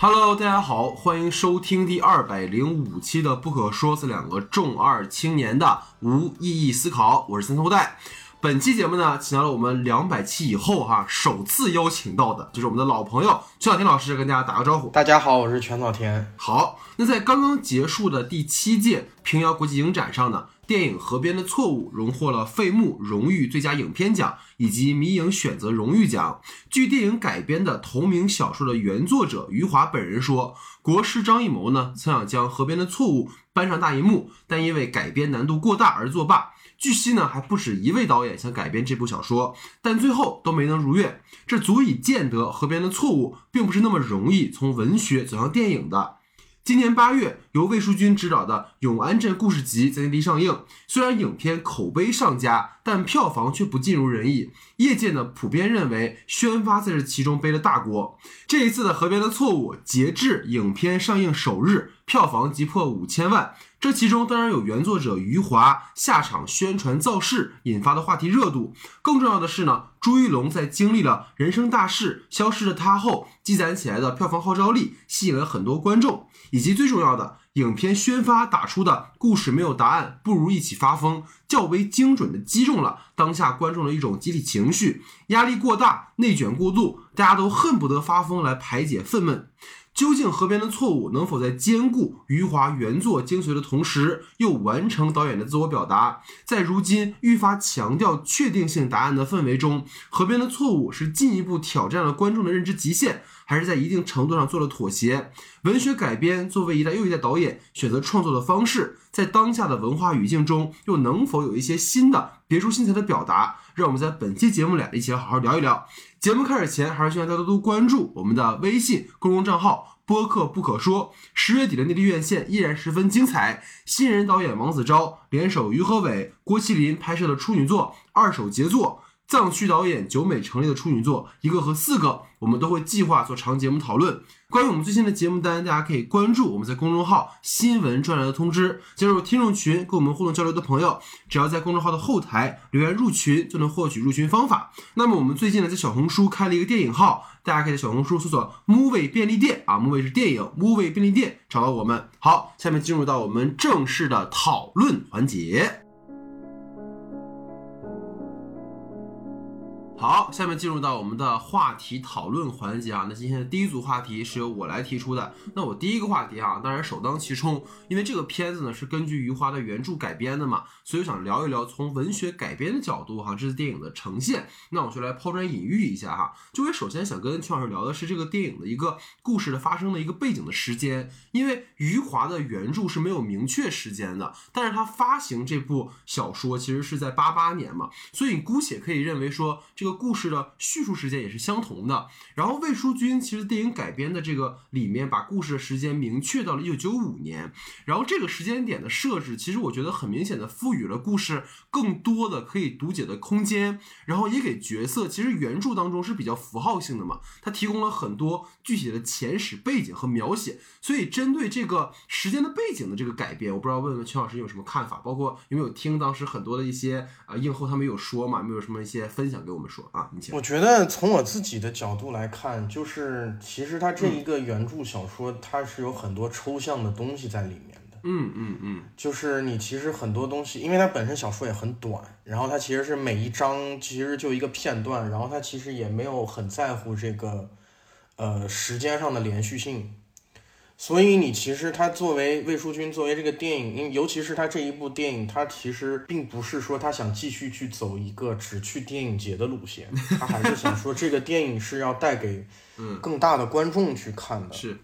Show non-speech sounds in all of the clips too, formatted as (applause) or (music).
Hello，大家好，欢迎收听第二百零五期的《不可说》，是两个重二青年的无意义思考，我是三头带。本期节目呢，请到了我们两百期以后哈首次邀请到的，就是我们的老朋友全小天老师，跟大家打个招呼。大家好，我是全小天。好，那在刚刚结束的第七届平遥国际影展上呢，电影《河边的错误》荣获了费穆荣誉最佳影片奖以及迷影选择荣誉奖。据电影改编的同名小说的原作者余华本人说，国师张艺谋呢曾想将《河边的错误》搬上大银幕，但因为改编难度过大而作罢。据悉呢，还不止一位导演想改编这部小说，但最后都没能如愿。这足以见得《河边的错误》并不是那么容易从文学走向电影的。今年八月，由魏书君执导的《永安镇故事集》在内地上映。虽然影片口碑上佳，但票房却不尽如人意。业界呢普遍认为，宣发在这其中背了大锅。这一次的《河边的错误》，截至影片上映首日，票房即破五千万。这其中当然有原作者余华下场宣传造势引发的话题热度，更重要的是呢，朱一龙在经历了人生大事消失的他后，积攒起来的票房号召力吸引了很多观众，以及最重要的，影片宣发打出的故事没有答案，不如一起发疯，较为精准的击中了当下观众的一种集体情绪，压力过大，内卷过度，大家都恨不得发疯来排解愤懑。究竟河边的错误能否在兼顾余华原作精髓的同时，又完成导演的自我表达？在如今愈发强调确定性答案的氛围中，河边的错误是进一步挑战了观众的认知极限，还是在一定程度上做了妥协？文学改编作为一代又一代导演选择创作的方式，在当下的文化语境中，又能否有一些新的别出心裁的表达？让我们在本期节目里一起来好好聊一聊。节目开始前，还是希望大家多多关注我们的微信公众账号。播客不可说，十月底的内地院线依然十分精彩。新人导演王子昭联手于和伟、郭麒麟拍摄的处女作《二手杰作》，藏区导演九美成立的处女作《一个和四个》，我们都会计划做长节目讨论。关于我们最新的节目单，大家可以关注我们在公众号新闻专栏的通知，加入听众群跟我们互动交流的朋友，只要在公众号的后台留言入群，就能获取入群方法。那么我们最近呢，在小红书开了一个电影号，大家可以在小红书搜索 “movie 便利店”啊，movie 是电影，movie 便利店找到我们。好，下面进入到我们正式的讨论环节。好，下面进入到我们的话题讨论环节啊。那今天的第一组话题是由我来提出的。那我第一个话题啊，当然首当其冲，因为这个片子呢是根据余华的原著改编的嘛，所以我想聊一聊从文学改编的角度哈，这次电影的呈现。那我就来抛砖引玉一下哈。就我首先想跟邱老师聊的是这个电影的一个故事的发生的一个背景的时间，因为余华的原著是没有明确时间的，但是他发行这部小说其实是在八八年嘛，所以你姑且可以认为说这个。故事的叙述时间也是相同的。然后魏书君其实电影改编的这个里面，把故事的时间明确到了一九九五年。然后这个时间点的设置，其实我觉得很明显的赋予了故事更多的可以读解的空间。然后也给角色，其实原著当中是比较符号性的嘛，它提供了很多具体的前史背景和描写。所以针对这个时间的背景的这个改编，我不知道问问邱老师有什么看法？包括有没有听当时很多的一些啊映后他们有说嘛？有没有什么一些分享给我们说？啊，我觉得从我自己的角度来看，就是其实它这一个原著小说，它是有很多抽象的东西在里面的。嗯嗯嗯，就是你其实很多东西，因为它本身小说也很短，然后它其实是每一章其实就一个片段，然后它其实也没有很在乎这个呃时间上的连续性。所以你其实他作为魏书君作为这个电影，因尤其是他这一部电影，他其实并不是说他想继续去走一个只去电影节的路线，(laughs) 他还是想说这个电影是要带给更大的观众去看的。是，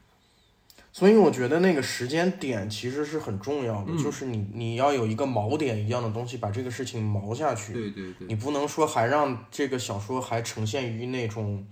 所以我觉得那个时间点其实是很重要的，就是你你要有一个锚点一样的东西把这个事情锚下去。对对对，你不能说还让这个小说还呈现于那种，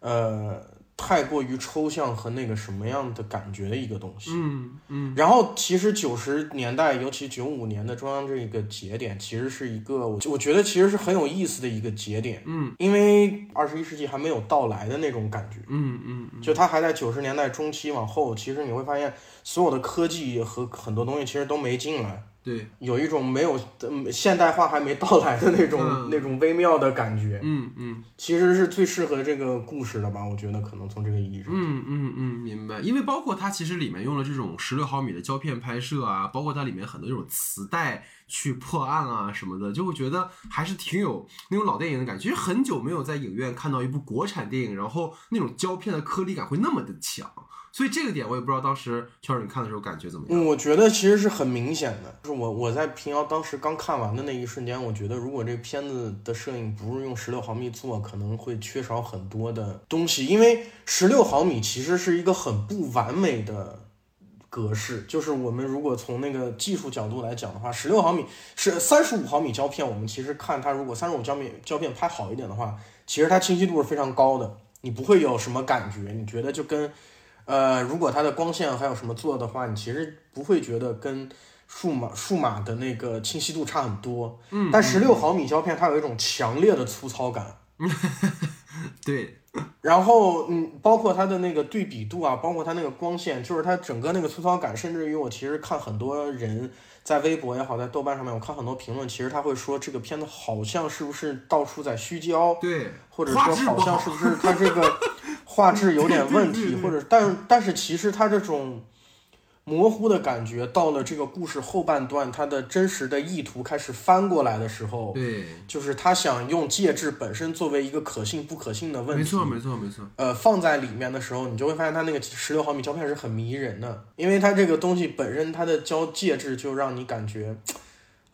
呃。太过于抽象和那个什么样的感觉的一个东西，嗯嗯。然后其实九十年代，尤其九五年的中央这个节点，其实是一个我我觉得其实是很有意思的一个节点，嗯，因为二十一世纪还没有到来的那种感觉，嗯嗯。就它还在九十年代中期往后，其实你会发现所有的科技和很多东西其实都没进来。对，有一种没有嗯现代化还没到来的那种、嗯那种微妙的感觉，嗯嗯其实是最适合这个故事的吧？我觉得可能从这个意义上，嗯嗯嗯，明白。因为包括它其实里面用了这种十六毫米的胶片拍摄啊，包括它里面很多这种磁带去破案啊什么的，就会觉得还是挺有那种老电影的感觉。其实很久没有在影院看到一部国产电影，然后那种胶片的颗粒感会那么的强。所以这个点我也不知道当时圈儿你看的时候感觉怎么样。我觉得其实是很明显的，就是我我在平遥当时刚看完的那一瞬间，我觉得如果这个片子的摄影不是用十六毫米做，可能会缺少很多的东西，因为十六毫米其实是一个很不完美的。格式就是我们如果从那个技术角度来讲的话，十六毫米是三十五毫米胶片，我们其实看它如果三十五胶片胶片拍好一点的话，其实它清晰度是非常高的，你不会有什么感觉，你觉得就跟呃，如果它的光线还有什么做的话，你其实不会觉得跟数码数码的那个清晰度差很多。嗯，但十六毫米胶片它有一种强烈的粗糙感，(laughs) 对，然后嗯，包括它的那个对比度啊，包括它那个光线，就是它整个那个粗糙感，甚至于我其实看很多人在微博也好，在豆瓣上面，我看很多评论，其实他会说这个片子好像是不是到处在虚焦，对，或者说好像是不是它这个画质有点问题，或者但但是其实它这种模糊的感觉，到了这个故事后半段，它的真实的意图开始翻过来的时候，对，就是他想用介质本身作为一个可信不可信的问题，没错，没错，没错。呃，放在里面的时候，你就会发现它那个十六毫米胶片是很迷人的，因为它这个东西本身它的胶介质就让你感觉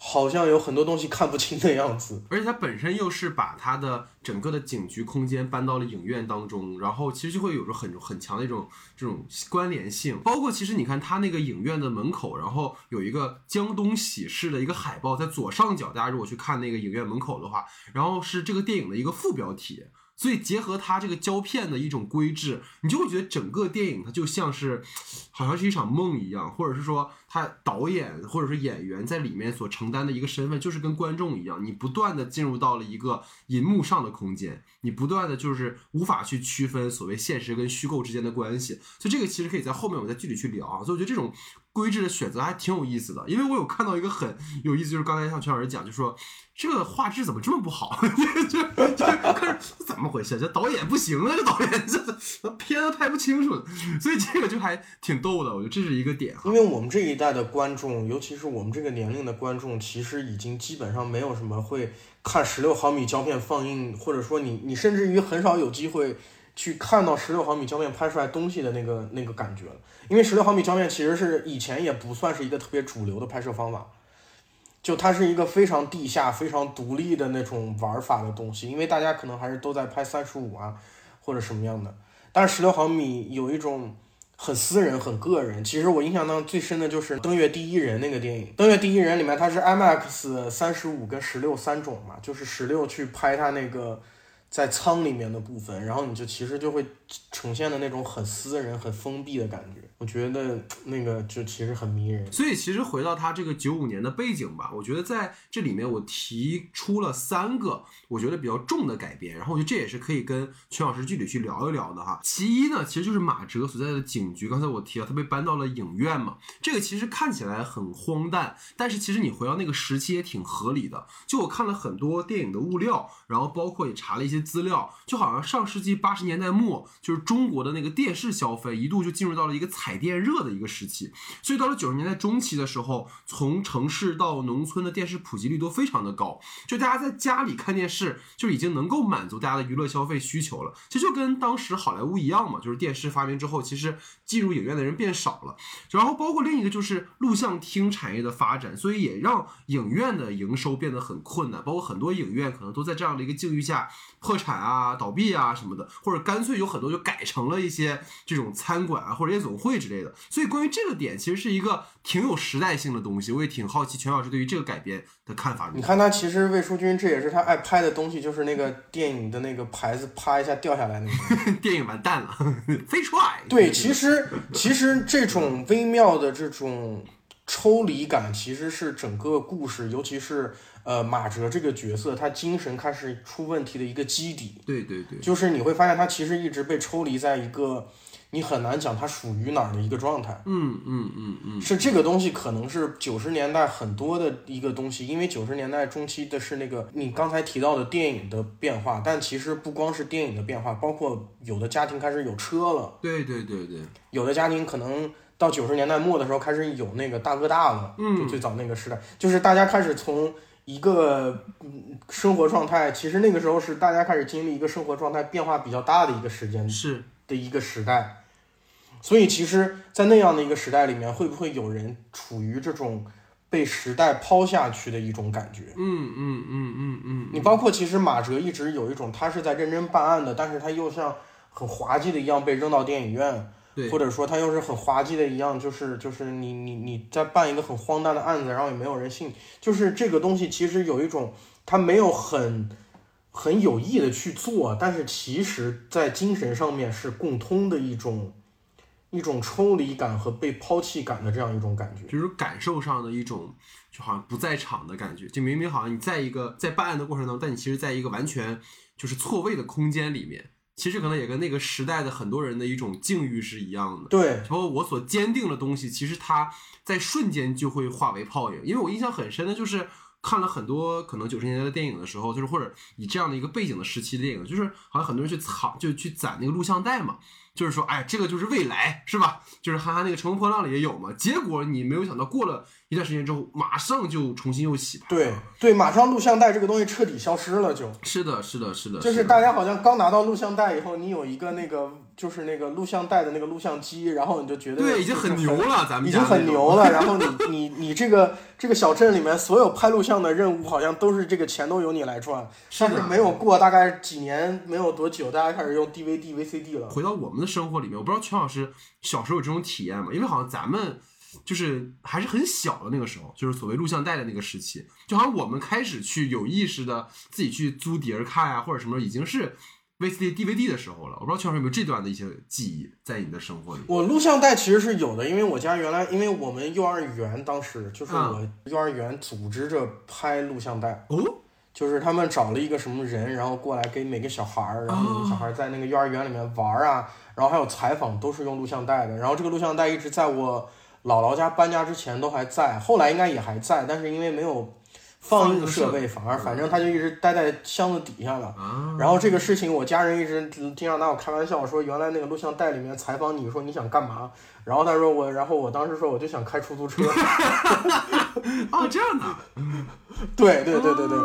好像有很多东西看不清的样子。(laughs) 而且它本身又是把它的整个的警局空间搬到了影院当中，然后其实就会有着很很强的一种这种关联性。包括其实你看它那个影院的门口，然后有一个江东喜事的一个海报在左上角，大家如果去看那个影院门口的话，然后是这个电影的一个副标题。所以结合它这个胶片的一种规制，你就会觉得整个电影它就像是，(sniffs) 好像是一场梦一样，或者是说他导演或者是演员在里面所承担的一个身份，就是跟观众一样，你不断的进入到了一个银幕上的空间，你不断的就是无法去区分所谓现实跟虚构之间的关系。所以这个其实可以在后面我们再具体去聊啊。所以我觉得这种规制的选择还挺有意思的，因为我有看到一个很有意思，就是刚才像全老师讲，就说这个画质怎么这么不好，(laughs) 就就就可是怎么回事？这导演不行啊，这导演这这片子拍不清楚，所以这个就还挺逗的，我觉得这是一个点。因为我们这一代的观众，尤其是我们这个年龄的观众，其实已经基本上没有什么会看十六毫米胶片放映，或者说你你甚至于很少有机会去看到十六毫米胶片拍出来东西的那个那个感觉了。因为十六毫米胶片其实是以前也不算是一个特别主流的拍摄方法，就它是一个非常地下、非常独立的那种玩法的东西。因为大家可能还是都在拍三十五啊或者什么样的，但是十六毫米有一种。很私人、很个人。其实我印象当中最深的就是《登月第一人》那个电影，《登月第一人》里面它是 IMAX 三十五跟十六三种嘛，就是十六去拍它那个在舱里面的部分，然后你就其实就会呈现的那种很私人、很封闭的感觉。我觉得那个就其实很迷人。所以其实回到他这个九五年的背景吧，我觉得在这里面我提出了三个我觉得比较重的改编，然后我觉得这也是可以跟全老师具体去聊一聊的哈。其一呢，其实就是马哲所在的警局，刚才我提了，他被搬到了影院嘛，这个其实看起来很荒诞，但是其实你回到那个时期也挺合理的。就我看了很多电影的物料，然后包括也查了一些资料，就好像上世纪八十年代末，就是中国的那个电视消费一度就进入到了一个彩电热的一个时期，所以到了九十年代中期的时候，从城市到农村的电视普及率都非常的高，就大家在家里看电视就已经能够满足大家的娱乐消费需求了。其实就跟当时好莱坞一样嘛，就是电视发明之后，其实进入影院的人变少了。然后包括另一个就是录像厅产业的发展，所以也让影院的营收变得很困难，包括很多影院可能都在这样的一个境遇下破产啊、倒闭啊什么的，或者干脆有很多就改成了一些这种餐馆啊或者夜总会之类的。所以关于这个点，其实是一个挺有时代性的东西，我也挺好奇全老师对于这个改编的看法。你看他其实魏淑君，这也是他爱拍的东西，就是那个电影的那个牌子啪一下掉下来那个。(laughs) 电影完蛋了，(laughs) 飞出来。对，其实其实这种微妙的这种抽离感，其实是整个故事，尤其是呃马哲这个角色，他精神开始出问题的一个基底。对对对，就是你会发现他其实一直被抽离在一个你很难讲他属于哪儿的一个状态。嗯嗯嗯嗯，是这个东西可能是九十年代很多的一个东西，因为九十年代中期的是那个你刚才提到的电影的变化，但其实不光是电影的变化，包括有的家庭开始有车了，对对对对，有的家庭可能到九十年代末的时候开始有那个大哥大了，嗯就最早那个时代，就是大家开始从一个嗯生活状态，其实那个时候是大家开始经历一个生活状态变化比较大的一个时间是的一个时代。所以，其实，在那样的一个时代里面，会不会有人处于这种被时代抛下去的一种感觉？嗯嗯嗯嗯嗯，你包括其实马哲一直有一种，他是在认真办案的，但是他又像很滑稽的一样被扔到电影院，对或者说他又是很滑稽的一样，就是就是你你你在办一个很荒诞的案子，然后也没有人信，就是这个东西其实有一种他没有很很有意的去做，但是其实在精神上面是共通的一种一种抽离感和被抛弃感的这样一种感觉。就是感受上的一种，就好像不在场的感觉。就明明好像你在一个在办案的过程当中，但你其实在一个完全就是错位的空间里面。其实可能也跟那个时代的很多人的一种境遇是一样的。对，然后我所坚定的东西，其实它在瞬间就会化为泡影。因为我印象很深的就是看了很多可能九十年代的电影的时候，就是或者以这样的一个背景的时期的电影，就是好像很多人去藏，就去攒那个录像带嘛。就是说，哎，这个就是未来，是吧？就是哈哈那个《乘风破浪》里也有嘛。结果你没有想到，过了一段时间之后，马上就重新又洗牌。对对，马上录像带这个东西彻底消失了就，是的，是的，是的，就是大家好像刚拿到录像带以后，你有一个那个就是那个录像带的那个录像机，然后你就觉得对，已经很牛了，咱们已经很牛了。然后你你你这个这个小镇里面所有拍录像的任务，好像都是这个钱都由你来赚。是的但是没有过大概几年，没有多久，大家开始用 DVD、VCD 了。回到我们的生活里面，我不知道全老师小时候有这种体验吗？因为好像咱们就是还是很小的那个时候，就是所谓录像带的那个时期，就好像我们开始去有意识的自己去租碟儿看啊，或者什么，已经是 VCD、DVD 的时候了。我不知道全老师有没有这段的一些记忆在你的生活里。我录像带其实是有的，因为我家原来，因为我们幼儿园当时就是啊我幼儿园组织着拍录像带，哦，就是他们找了一个什么人，然后过来给每个小孩儿，然后每个小孩儿在那个幼儿园里面玩儿啊，然后还有采访，都是用录像带的。然后这个录像带一直在我姥姥家搬家之前都还在，后来应该也还在，但是因为没有放映设备，反而反正他就一直待在箱子底下了。啊，然后这个事情，我家人一直经常拿我开玩笑说，原来那个录像带里面采访你说你想干嘛，然后他说我，然后我当时说我就想开出租车。(laughs) (laughs) 哦，这样的，对对对对对。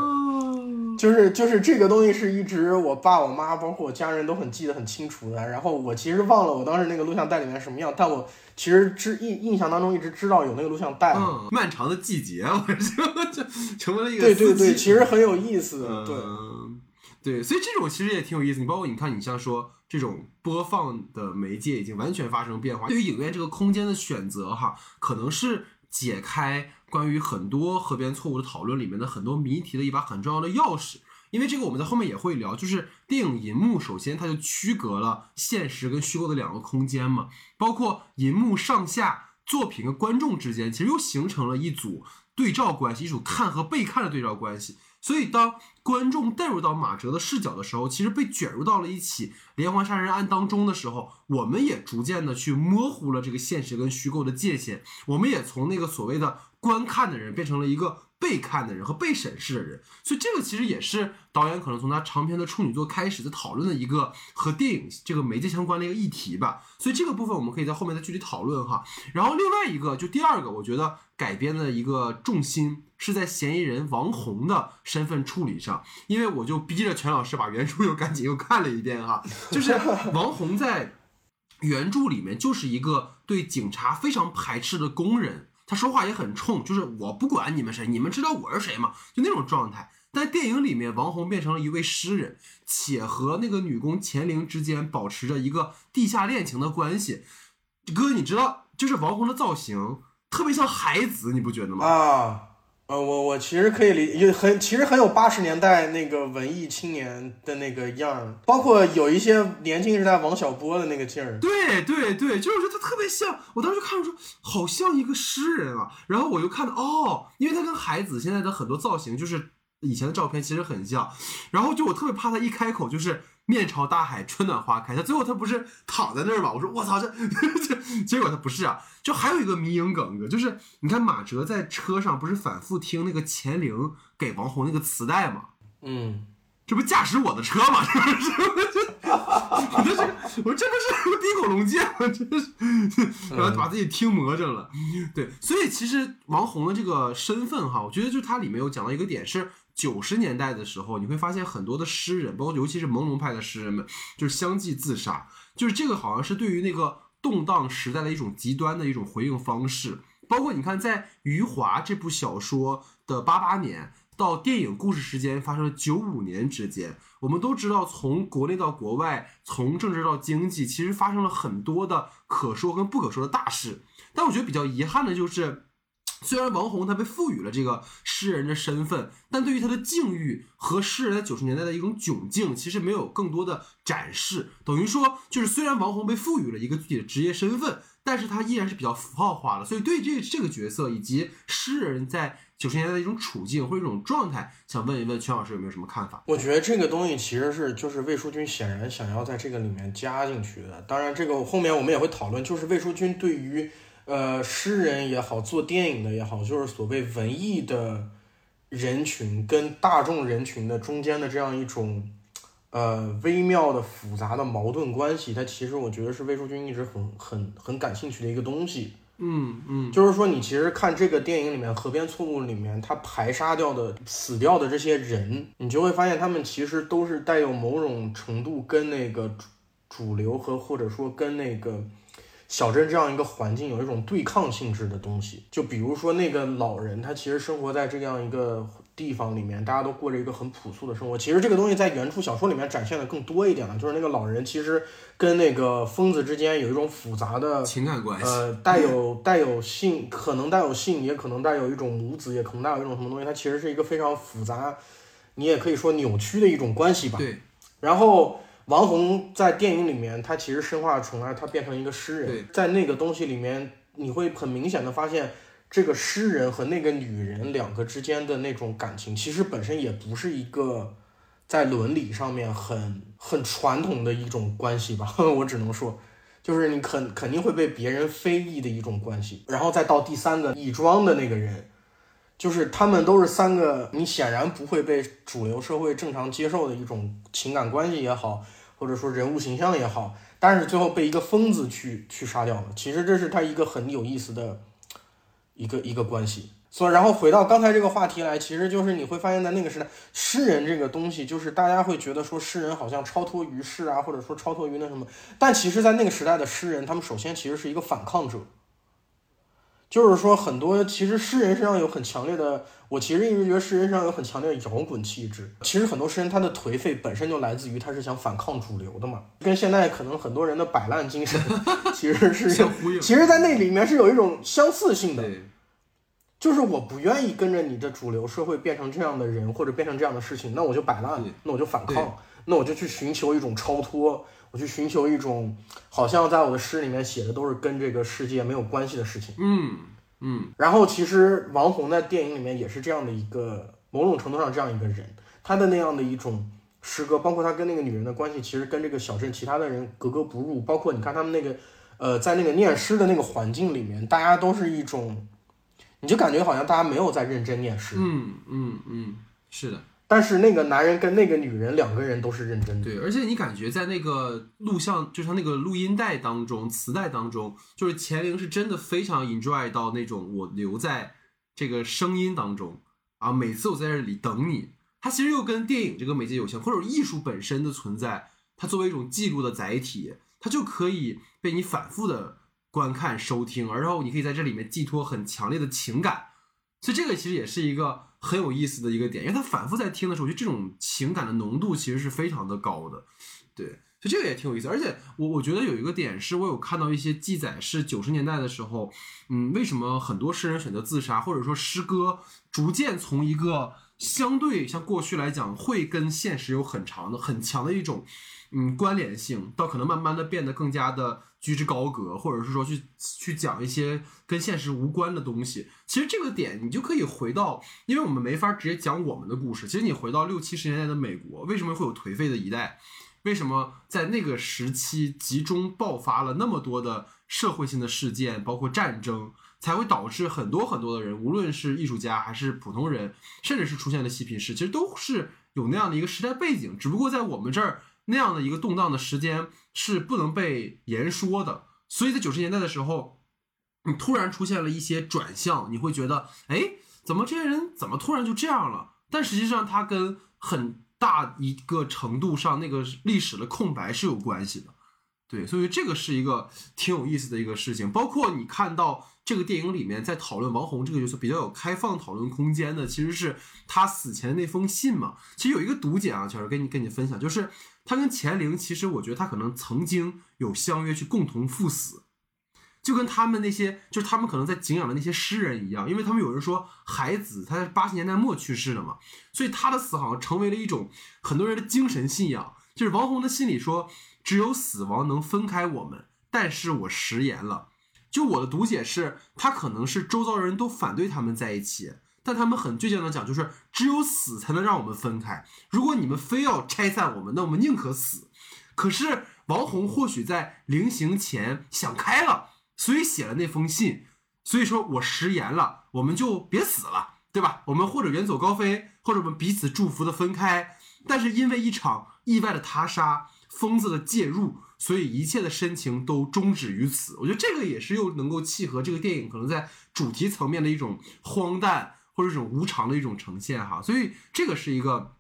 哦就是就是这个东西是一直我爸我妈包括我家人都很记得很清楚的，然后我其实忘了我当时那个录像带里面什么样，但我其实知印印象当中一直知道有那个录像带。嗯，漫长的季节，我 (laughs) 就就成为了一个对对对，其实很有意思。对，嗯，对，所以这种其实也挺有意思。你包括你看，你像说这种播放的媒介已经完全发生变化，对于影院这个空间的选择哈，可能是解开关于很多河边错误的讨论里面的很多谜题的一把很重要的钥匙。因为这个我们在后面也会聊，就是电影银幕首先它就区隔了现实跟虚构的两个空间嘛，包括银幕上下作品跟观众之间，其实又形成了一组对照关系，一组看和被看的对照关系。所以，当观众带入到马哲的视角的时候，其实被卷入到了一起连环杀人案当中的时候，我们也逐渐的去模糊了这个现实跟虚构的界限。我们也从那个所谓的观看的人变成了一个被看的人和被审视的人。所以，这个其实也是导演可能从他长篇的处女作开始在讨论的一个和电影这个媒介相关的一个议题吧。所以，这个部分我们可以在后面再具体讨论哈。然后，另外一个就第二个，我觉得改编的一个重心是在嫌疑人王红的身份处理上，因为我就逼着全老师把原著又赶紧又看了一遍哈，(laughs) 就是王红在原著里面就是一个对警察非常排斥的工人，他说话也很冲，就是我不管你们谁，你们知道我是谁吗？就那种状态。但电影里面，王红变成了一位诗人，且和那个女工钱玲之间保持着一个地下恋情的关系。哥，你知道，就是王红的造型特别像孩子，你不觉得吗？啊，呃，我我其实可以理，有很其实很有八十年代那个文艺青年的那个样儿，包括有一些年轻时代王小波的那个劲儿。对对对，就是说他特别像，我当时看着说好像一个诗人啊，然后我又看到哦，因为他跟海子现在的很多造型就是以前的照片其实很像，然后就我特别怕他一开口就是面朝大海，春暖花开。他最后他不是躺在那儿吗？我说我操，这这 (laughs) 结果他不是啊。就还有一个迷影梗，就是你看马哲在车上不是反复听那个钱玲给王红那个磁带吗？嗯，这不驾驶我的车吗？(laughs) 这不是，我 (laughs) 这是我这不是冰口龙剑吗？真是，然后把自己听魔怔了。对，所以其实王红的这个身份哈，我觉得就他里面有讲到一个点是。九十年代的时候，你会发现很多的诗人，包括尤其是朦胧派的诗人们，就是相继自杀。就是这个好像是对于那个动荡时代的一种极端的一种回应方式。包括你看，在《余华》这部小说的八八年到电影故事时间发生了九五年之间，我们都知道，从国内到国外，从政治到经济，其实发生了很多的可说跟不可说的大事。但我觉得比较遗憾的就是。虽然王红他被赋予了这个诗人的身份，但对于他的境遇和诗人在九十年代的一种窘境，其实没有更多的展示。等于说，就是虽然王红被赋予了一个具体的职业身份，但是他依然是比较符号化的。所以，对这这个角色以及诗人在九十年代的一种处境或者一种状态，想问一问全老师有没有什么看法？我觉得这个东西其实是就是魏淑君显然想要在这个里面加进去的。当然，这个后面我们也会讨论，就是魏淑君对于。呃，诗人也好，做电影的也好，就是所谓文艺的人群跟大众人群的中间的这样一种呃微妙的复杂的矛盾关系，它其实我觉得是魏淑君一直很很很感兴趣的一个东西。嗯嗯，就是说你其实看这个电影里面《河边错误》里面，他排杀掉的死掉的这些人，你就会发现他们其实都是带有某种程度跟那个主主流和或者说跟那个。小镇这样一个环境有一种对抗性质的东西，就比如说那个老人，他其实生活在这样一个地方里面，大家都过着一个很朴素的生活。其实这个东西在原著小说里面展现的更多一点了，就是那个老人其实跟那个疯子之间有一种复杂的情感关系，呃，带有带有性，可能带有性，也可能带有一种母子，也可能带有一种什么东西。它其实是一个非常复杂，你也可以说扭曲的一种关系吧。对，然后。王红在电影里面，他其实身化重来，他变成一个诗人。在那个东西里面，你会很明显的发现，这个诗人和那个女人两个之间的那种感情，其实本身也不是一个在伦理上面很很传统的一种关系吧。(laughs) 我只能说，就是你肯肯定会被别人非议的一种关系。然后再到第三个乙装的那个人。就是他们都是三个，你显然不会被主流社会正常接受的一种情感关系也好，或者说人物形象也好，但是最后被一个疯子去去杀掉了。其实这是他一个很有意思的一个一个关系。所以，然后回到刚才这个话题来，其实就是你会发现在那个时代，诗人这个东西，就是大家会觉得说诗人好像超脱于世啊，或者说超脱于那什么，但其实，在那个时代的诗人，他们首先其实是一个反抗者。就是说，很多其实诗人身上有很强烈的，我其实一直觉得诗人身上有很强烈的摇滚气质。其实很多诗人他的颓废本身就来自于他是想反抗主流的嘛，跟现在可能很多人的摆烂精神 (laughs) 其实是相呼应。其实，在那里面是有一种相似性的，就是我不愿意跟着你的主流社会变成这样的人，或者变成这样的事情，那我就摆烂，那我就反抗，那我就去寻求一种超脱。我去寻求一种，好像在我的诗里面写的都是跟这个世界没有关系的事情。嗯嗯。然后其实王红在电影里面也是这样的一个，某种程度上这样一个人，他的那样的一种诗歌，包括他跟那个女人的关系，其实跟这个小镇其他的人格格不入。包括你看他们那个，呃，在那个念诗的那个环境里面，大家都是一种，你就感觉好像大家没有在认真念诗。嗯嗯嗯，是的。但是那个男人跟那个女人两个人都是认真的，对，而且你感觉在那个录像，就像那个录音带当中、磁带当中，就是钱玲是真的非常 enjoy 到那种我留在这个声音当中啊，每次我在这里等你，它其实又跟电影这个媒介有关，或者艺术本身的存在，它作为一种记录的载体，它就可以被你反复的观看、收听，然后你可以在这里面寄托很强烈的情感，所以这个其实也是一个。很有意思的一个点，因为他反复在听的时候，我觉得这种情感的浓度其实是非常的高的，对，所以这个也挺有意思。而且我我觉得有一个点是我有看到一些记载，是九十年代的时候，嗯，为什么很多诗人选择自杀，或者说诗歌逐渐从一个相对像过去来讲，会跟现实有很长的、很强的一种嗯关联性，到可能慢慢的变得更加的居之高阁，或者是说去去讲一些跟现实无关的东西。其实这个点你就可以回到，因为我们没法直接讲我们的故事。其实你回到六七十年代的美国，为什么会有颓废的一代？为什么在那个时期集中爆发了那么多的社会性的事件，包括战争？才会导致很多很多的人，无论是艺术家还是普通人，甚至是出现了嬉皮士，其实都是有那样的一个时代背景。只不过在我们这儿，那样的一个动荡的时间是不能被言说的。所以在九十年代的时候，你突然出现了一些转向，你会觉得，哎，怎么这些人怎么突然就这样了？但实际上，它跟很大一个程度上那个历史的空白是有关系的。对，所以这个是一个挺有意思的一个事情。包括你看到。这个电影里面在讨论王红这个角色比较有开放讨论空间的，其实是他死前那封信嘛。其实有一个读解啊，就是跟你跟你分享，就是他跟钱玲，其实我觉得他可能曾经有相约去共同赴死，就跟他们那些就是他们可能在敬仰的那些诗人一样，因为他们有人说海子他在八十年代末去世了嘛，所以他的死好像成为了一种很多人的精神信仰。就是王红的心里说，只有死亡能分开我们，但是我食言了。就我的读解是，他可能是周遭人都反对他们在一起，但他们很倔强的讲，就是只有死才能让我们分开。如果你们非要拆散我们，那我们宁可死。可是王红或许在临行前想开了，所以写了那封信。所以说我食言了，我们就别死了，对吧？我们或者远走高飞，或者我们彼此祝福的分开。但是因为一场意外的他杀，疯子的介入。所以一切的深情都终止于此，我觉得这个也是又能够契合这个电影可能在主题层面的一种荒诞或者这种无常的一种呈现哈，所以这个是一个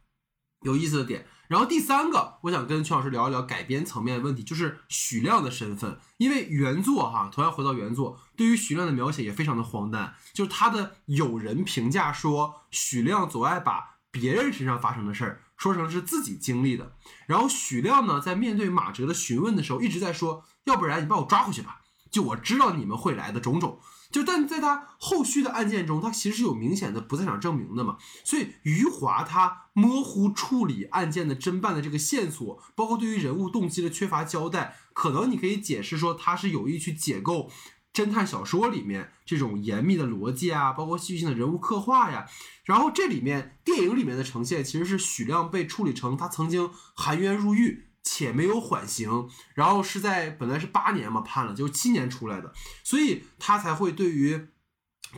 有意思的点。然后第三个，我想跟邱老师聊一聊改编层面的问题，就是许亮的身份，因为原作哈，同样回到原作，对于许亮的描写也非常的荒诞，就是他的友人评价说，许亮总爱把别人身上发生的事儿。说成是自己经历的，然后许亮呢，在面对马哲的询问的时候，一直在说，要不然你把我抓回去吧，就我知道你们会来的种种，就但在他后续的案件中，他其实是有明显的不在场证明的嘛，所以余华他模糊处理案件的侦办的这个线索，包括对于人物动机的缺乏交代，可能你可以解释说他是有意去解构。侦探小说里面这种严密的逻辑啊，包括戏剧性的人物刻画呀，然后这里面电影里面的呈现其实是许亮被处理成他曾经含冤入狱且没有缓刑，然后是在本来是八年嘛判了就七年出来的，所以他才会对于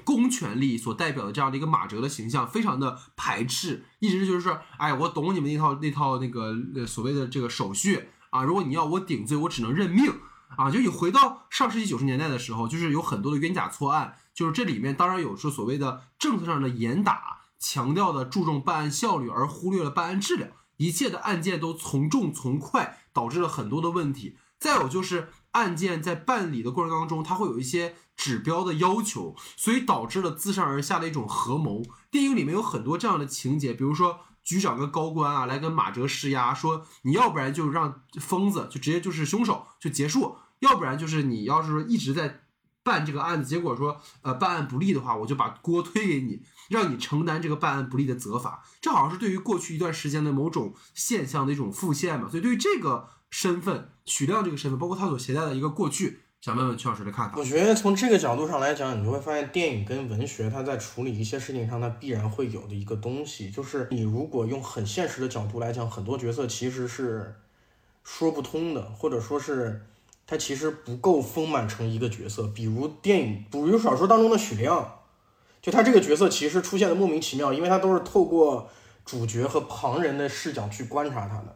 公权力所代表的这样的一个马哲的形象非常的排斥，一直就是说，哎，我懂你们那套那套那个所谓的这个手续啊，如果你要我顶罪，我只能认命。啊，就你回到上世纪九十年代的时候，就是有很多的冤假错案，就是这里面当然有说所谓的政策上的严打，强调的注重办案效率，而忽略了办案质量，一切的案件都从重从快，导致了很多的问题。再有就是案件在办理的过程当中，它会有一些指标的要求，所以导致了自上而下的一种合谋。电影里面有很多这样的情节，比如说。局长跟高官啊，来跟马哲施压，说你要不然就让疯子就直接就是凶手就结束，要不然就是你要是说一直在办这个案子，结果说呃办案不利的话，我就把锅推给你，让你承担这个办案不利的责罚。这好像是对于过去一段时间的某种现象的一种复现嘛。所以对于这个身份，许亮这个身份，包括他所携带的一个过去。想问问曲老师的看法。我觉得从这个角度上来讲，你就会发现电影跟文学它在处理一些事情上，它必然会有的一个东西，就是你如果用很现实的角度来讲，很多角色其实是说不通的，或者说是他其实不够丰满成一个角色。比如电影，比如小说当中的许亮，就他这个角色其实出现的莫名其妙，因为他都是透过主角和旁人的视角去观察他的。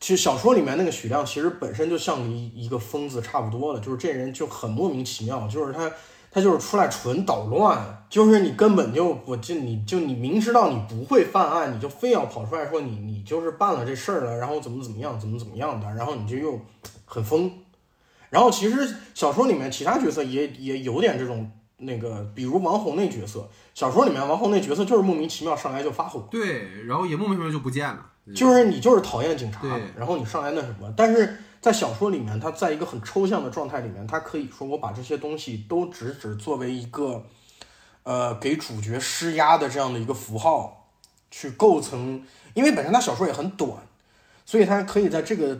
其实小说里面那个许亮，其实本身就像一一个疯子差不多了，就是这人就很莫名其妙，就是他他就是出来纯捣乱，就是你根本就我就你就你明知道你不会犯案，你就非要跑出来说你你就是办了这事儿了，然后怎么怎么样怎么怎么样的，然后你就又很疯。然后其实小说里面其他角色也也有点这种那个，比如王红那角色，小说里面王红那角色就是莫名其妙上来就发火，对，然后也莫名其妙就不见了。就是你就是讨厌警察，然后你上来那什么，但是在小说里面，他在一个很抽象的状态里面，他可以说我把这些东西都只只作为一个，呃，给主角施压的这样的一个符号，去构成，因为本身他小说也很短，所以他可以在这个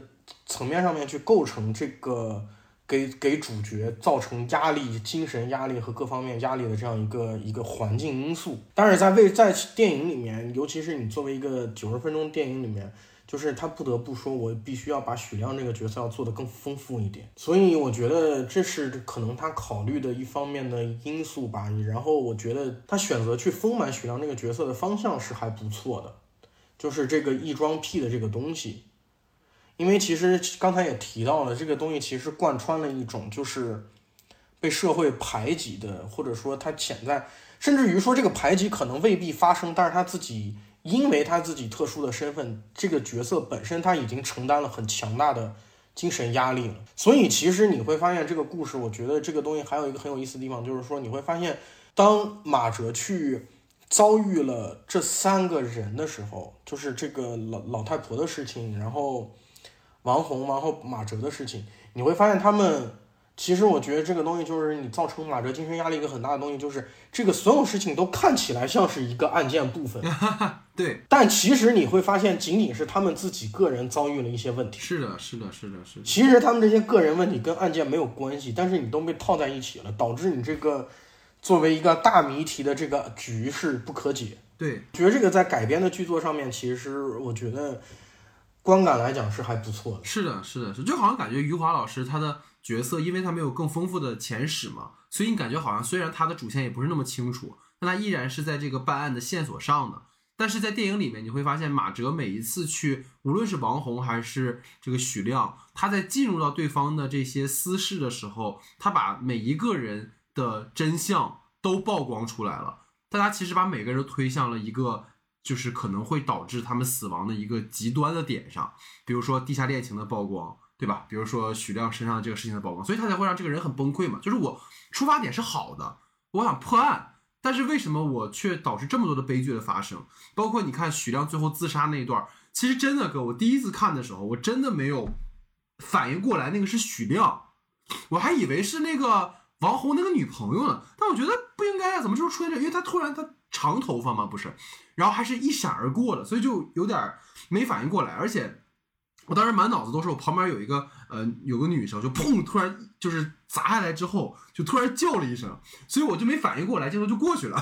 层面上面去构成这个给给主角造成压力、精神压力和各方面压力的这样一个一个环境因素。但是在为在电影里面，尤其是你作为一个九十分钟电影里面。就是他不得不说，我必须要把许亮这个角色要做得更丰富一点，所以我觉得这是可能他考虑的一方面的因素吧。然后我觉得他选择去丰满许亮这个角色的方向是还不错的，就是这个异装癖的这个东西，因为其实刚才也提到了，这个东西其实贯穿了一种就是被社会排挤的，或者说他潜在，甚至于说这个排挤可能未必发生，但是他自己。因为他自己特殊的身份，这个角色本身他已经承担了很强大的精神压力了，所以其实你会发现这个故事，我觉得这个东西还有一个很有意思的地方，就是说你会发现，当马哲去遭遇了这三个人的时候，就是这个老老太婆的事情，然后王红，王后马哲的事情，你会发现他们。其实我觉得这个东西就是你造成马哲精神压力一个很大的东西，就是这个所有事情都看起来像是一个案件部分，(laughs) 对，但其实你会发现，仅仅是他们自己个人遭遇了一些问题。是的，是的，是的，是的。其实他们这些个人问题跟案件没有关系，但是你都被套在一起了，导致你这个作为一个大谜题的这个局势不可解。对，觉得这个在改编的剧作上面，其实我觉得观感来讲是还不错的。是的，是的，是，就好像感觉余华老师他的。角色，因为他没有更丰富的前史嘛，所以你感觉好像虽然他的主线也不是那么清楚，但他依然是在这个办案的线索上的。但是在电影里面，你会发现马哲每一次去，无论是王红还是这个许亮，他在进入到对方的这些私事的时候，他把每一个人的真相都曝光出来了。但他其实把每个人都推向了一个，就是可能会导致他们死亡的一个极端的点上，比如说地下恋情的曝光。对吧？比如说许亮身上这个事情的曝光，所以他才会让这个人很崩溃嘛。就是我出发点是好的，我想破案，但是为什么我却导致这么多的悲剧的发生？包括你看许亮最后自杀那一段，其实真的哥，我第一次看的时候，我真的没有反应过来那个是许亮，我还以为是那个王红那个女朋友呢。但我觉得不应该啊，怎么就出现这？因为他突然他长头发吗，不是，然后还是一闪而过的，所以就有点没反应过来，而且。我当时满脑子都是我旁边有一个呃有个女生就砰突然就是砸下来之后就突然叫了一声，所以我就没反应过来，镜头就过去了。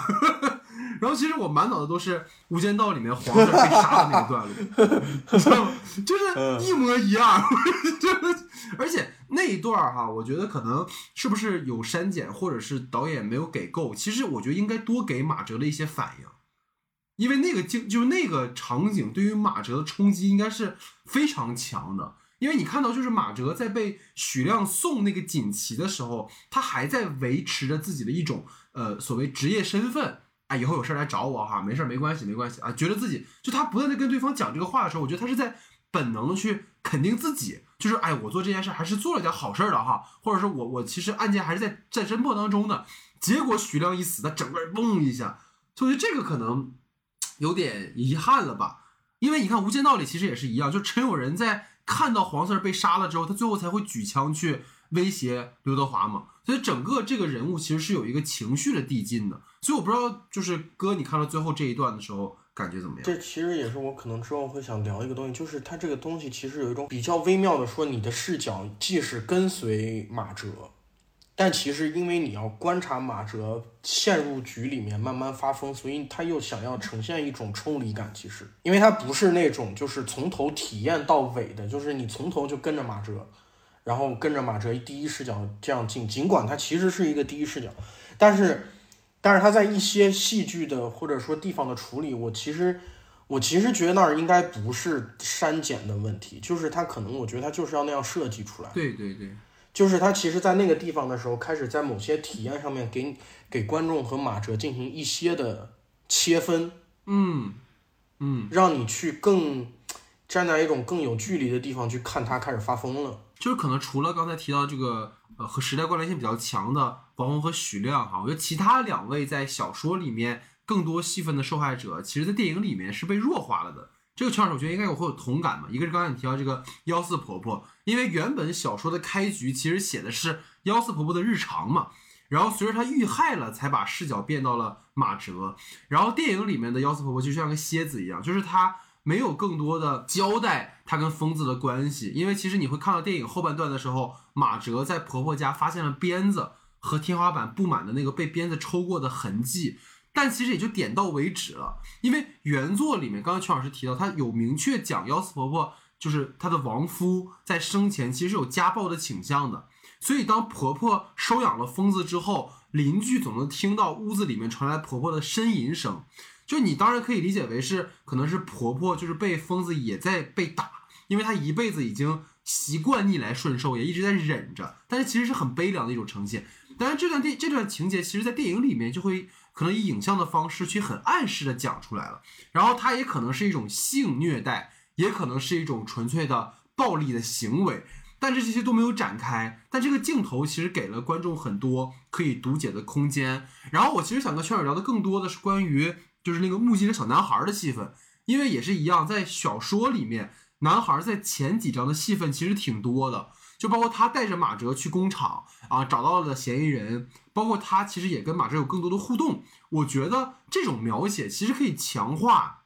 然后其实我满脑子都是《无间道》里面黄 Sir 被杀的那个段落，(laughs) 知道吗？(laughs) 就是一模一样。(laughs) 而且那一段哈，我觉得可能是不是有删减，或者是导演没有给够。其实我觉得应该多给马哲的一些反应。因为那个镜就是那个场景，对于马哲的冲击应该是非常强的。因为你看到，就是马哲在被许亮送那个锦旗的时候，他还在维持着自己的一种呃所谓职业身份。以后有事儿来找我哈，没事没关系没关系啊。觉得自己就他不断的跟对方讲这个话的时候，我觉得他是在本能的去肯定自己，就是哎，我做这件事还是做了点好事的哈，或者说我我其实案件还是在在侦破当中的。结果许亮一死，他整个人嘣一下，所以这个可能。(tsk) 有点遗憾了吧？因为你看《无间道》里其实也是一样，就陈友仁在看到黄 Sir 被杀了之后，他最后才会举枪去威胁刘德华嘛。所以整个这个人物其实是有一个情绪的递进的。所以我不知道，就是哥，你看到最后这一段的时候，感觉怎么样？这其实也是我可能之后会想聊一个东西，就是他这个东西其实有一种比较微妙的，说你的视角既是跟随马哲。但其实，因为你要观察马哲陷入局里面慢慢发疯，所以他又想要呈现一种抽离感。其实，因为他不是那种就是从头体验到尾的，就是你从头就跟着马哲，然后跟着马哲第一视角这样进。尽管他其实是一个第一视角，但是，但是他在一些戏剧的或者说地方的处理，我其实，我其实觉得那儿应该不是删减的问题，就是他可能我觉得他就是要那样设计出来。对对对。就是他其实，在那个地方的时候，开始在某些体验上面给给观众和马哲进行一些的切分，嗯嗯，让你去更站在一种更有距离的地方去看他开始发疯了。就是可能除了刚才提到这个呃和时代关联性比较强的王红和许亮哈，我觉得其他两位在小说里面更多戏份的受害者，其实在电影里面是被弱化了的。这个圈儿，我觉得应该有会有同感嘛。一个是刚才你提到这个幺四婆婆，因为原本小说的开局其实写的是幺四婆婆的日常嘛。然后随着她遇害了，才把视角变到了马哲。然后电影里面的幺四婆婆就像个蝎子一样，就是她没有更多的交代她跟疯子的关系，因为其实你会看到电影后半段的时候，马哲在婆婆家发现了鞭子和天花板布满的那个被鞭子抽过的痕迹。但其实也就点到为止了，因为原作里面，刚刚邱老师提到，他有明确讲幺四婆婆就是她的亡夫在生前其实有家暴的倾向的，所以当婆婆收养了疯子之后，邻居总能听到屋子里面传来婆婆的呻吟声，就你当然可以理解为是可能是婆婆就是被疯子也在被打，因为她一辈子已经习惯逆来顺受，也一直在忍着，但是其实是很悲凉的一种呈现。当然这段电这段情节，其实在电影里面就会。可能以影像的方式去很暗示的讲出来了，然后它也可能是一种性虐待，也可能是一种纯粹的暴力的行为，但是这些都没有展开。但这个镜头其实给了观众很多可以读解的空间。然后我其实想跟圈友聊的更多的是关于就是那个目击的小男孩的戏份，因为也是一样，在小说里面，男孩在前几章的戏份其实挺多的。就包括他带着马哲去工厂啊，找到了嫌疑人，包括他其实也跟马哲有更多的互动。我觉得这种描写其实可以强化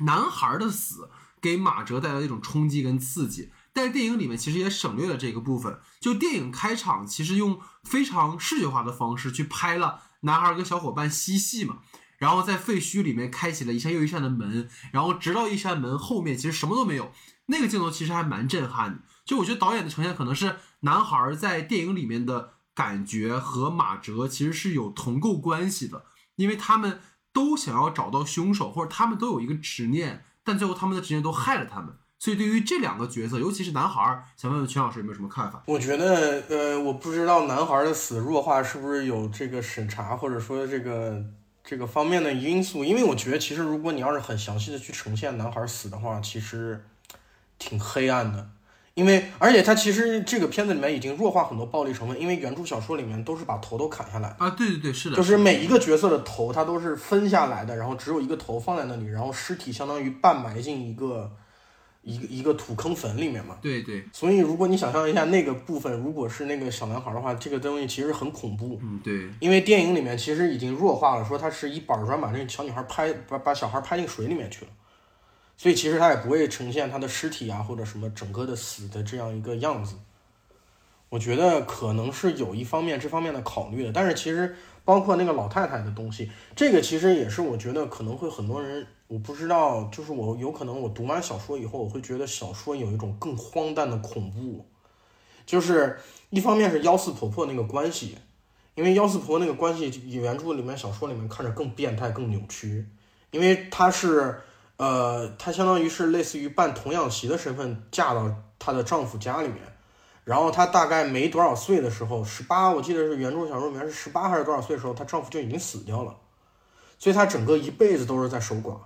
男孩的死给马哲带来的一种冲击跟刺激。但是电影里面其实也省略了这个部分。就电影开场其实用非常视觉化的方式去拍了男孩跟小伙伴嬉戏嘛，然后在废墟里面开启了一扇又一扇的门，然后直到一扇门后面其实什么都没有，那个镜头其实还蛮震撼的。就我觉得导演的呈现可能是男孩在电影里面的感觉和马哲其实是有同构关系的，因为他们都想要找到凶手，或者他们都有一个执念，但最后他们的执念都害了他们。所以对于这两个角色，尤其是男孩，想问问全老师有没有什么看法？我觉得，呃，我不知道男孩的死弱化是不是有这个审查或者说这个这个方面的因素，因为我觉得其实如果你要是很详细的去呈现男孩死的话，其实挺黑暗的。因为，而且他其实这个片子里面已经弱化很多暴力成分，因为原著小说里面都是把头都砍下来啊，对对对，是的，就是每一个角色的头，它都是分下来的，然后只有一个头放在那里，然后尸体相当于半埋进一个一个一个土坑坟里面嘛。对对。所以如果你想象一下那个部分，如果是那个小男孩的话，这个东西其实很恐怖。嗯，对。因为电影里面其实已经弱化了，说他是一板砖把那个小女孩拍，把把小孩拍进水里面去了。所以其实他也不会呈现他的尸体啊，或者什么整个的死的这样一个样子。我觉得可能是有一方面这方面的考虑的，但是其实包括那个老太太的东西，这个其实也是我觉得可能会很多人我不知道，就是我有可能我读完小说以后，我会觉得小说有一种更荒诞的恐怖，就是一方面是妖四婆婆那个关系，因为妖四婆婆那个关系以原著里面小说里面看着更变态更扭曲，因为她是。呃，她相当于是类似于办童养媳的身份嫁到她的丈夫家里面，然后她大概没多少岁的时候，十八，我记得是原著小说里面是十八还是多少岁的时候，她丈夫就已经死掉了，所以她整个一辈子都是在守寡。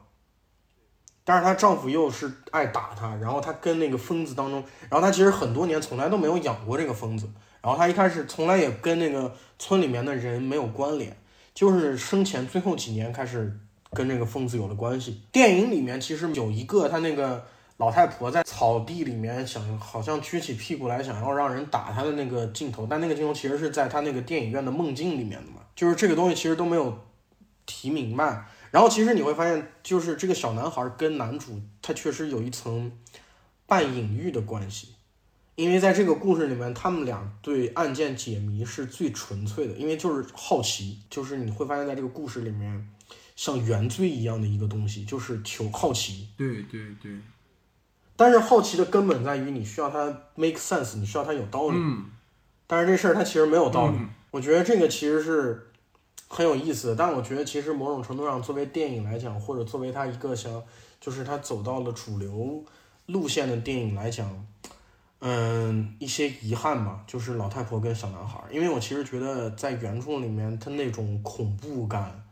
但是她丈夫又是爱打她，然后她跟那个疯子当中，然后她其实很多年从来都没有养过这个疯子，然后她一开始从来也跟那个村里面的人没有关联，就是生前最后几年开始。跟这个疯子有了关系。电影里面其实有一个，她那个老太婆在草地里面想，好像撅起屁股来想要让人打她的那个镜头，但那个镜头其实是在她那个电影院的梦境里面的嘛，就是这个东西其实都没有提明白。然后其实你会发现，就是这个小男孩跟男主他确实有一层半隐喻的关系，因为在这个故事里面，他们俩对案件解谜是最纯粹的，因为就是好奇，就是你会发现在这个故事里面。像原罪一样的一个东西，就是求好奇。对对对。但是好奇的根本在于你需要它 make sense，你需要它有道理。嗯。但是这事儿它其实没有道理。我觉得这个其实是很有意思。但我觉得其实某种程度上，作为电影来讲，或者作为它一个想，就是它走到了主流路线的电影来讲，嗯，一些遗憾吧，就是老太婆跟小男孩。因为我其实觉得在原著里面，它那种恐怖感。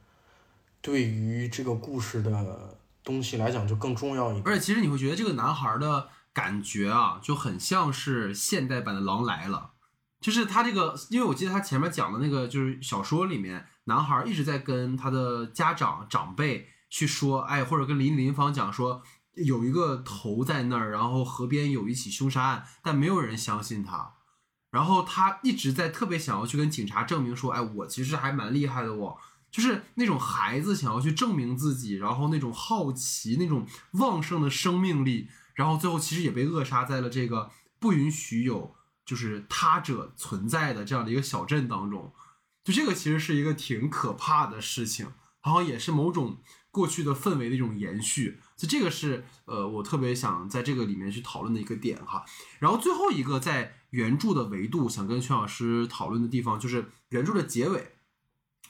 对于这个故事的东西来讲，就更重要一点。而且，其实你会觉得这个男孩的感觉啊，就很像是现代版的《狼来了》。就是他这个，因为我记得他前面讲的那个，就是小说里面，男孩一直在跟他的家长长辈去说，哎，或者跟邻邻房讲说，有一个头在那儿，然后河边有一起凶杀案，但没有人相信他。然后他一直在特别想要去跟警察证明说，哎，我其实还蛮厉害的我，就是那种孩子想要去证明自己，然后那种好奇，那种旺盛的生命力，然后最后其实也被扼杀在了这个不允许有就是他者存在的这样的一个小镇当中。就这个其实是一个挺可怕的事情，好像也是某种过去的氛围的一种延续。所以这个是呃，我特别想在这个里面去讨论的一个点哈。然后最后一个在原著的维度想跟全老师讨论的地方，就是原著的结尾，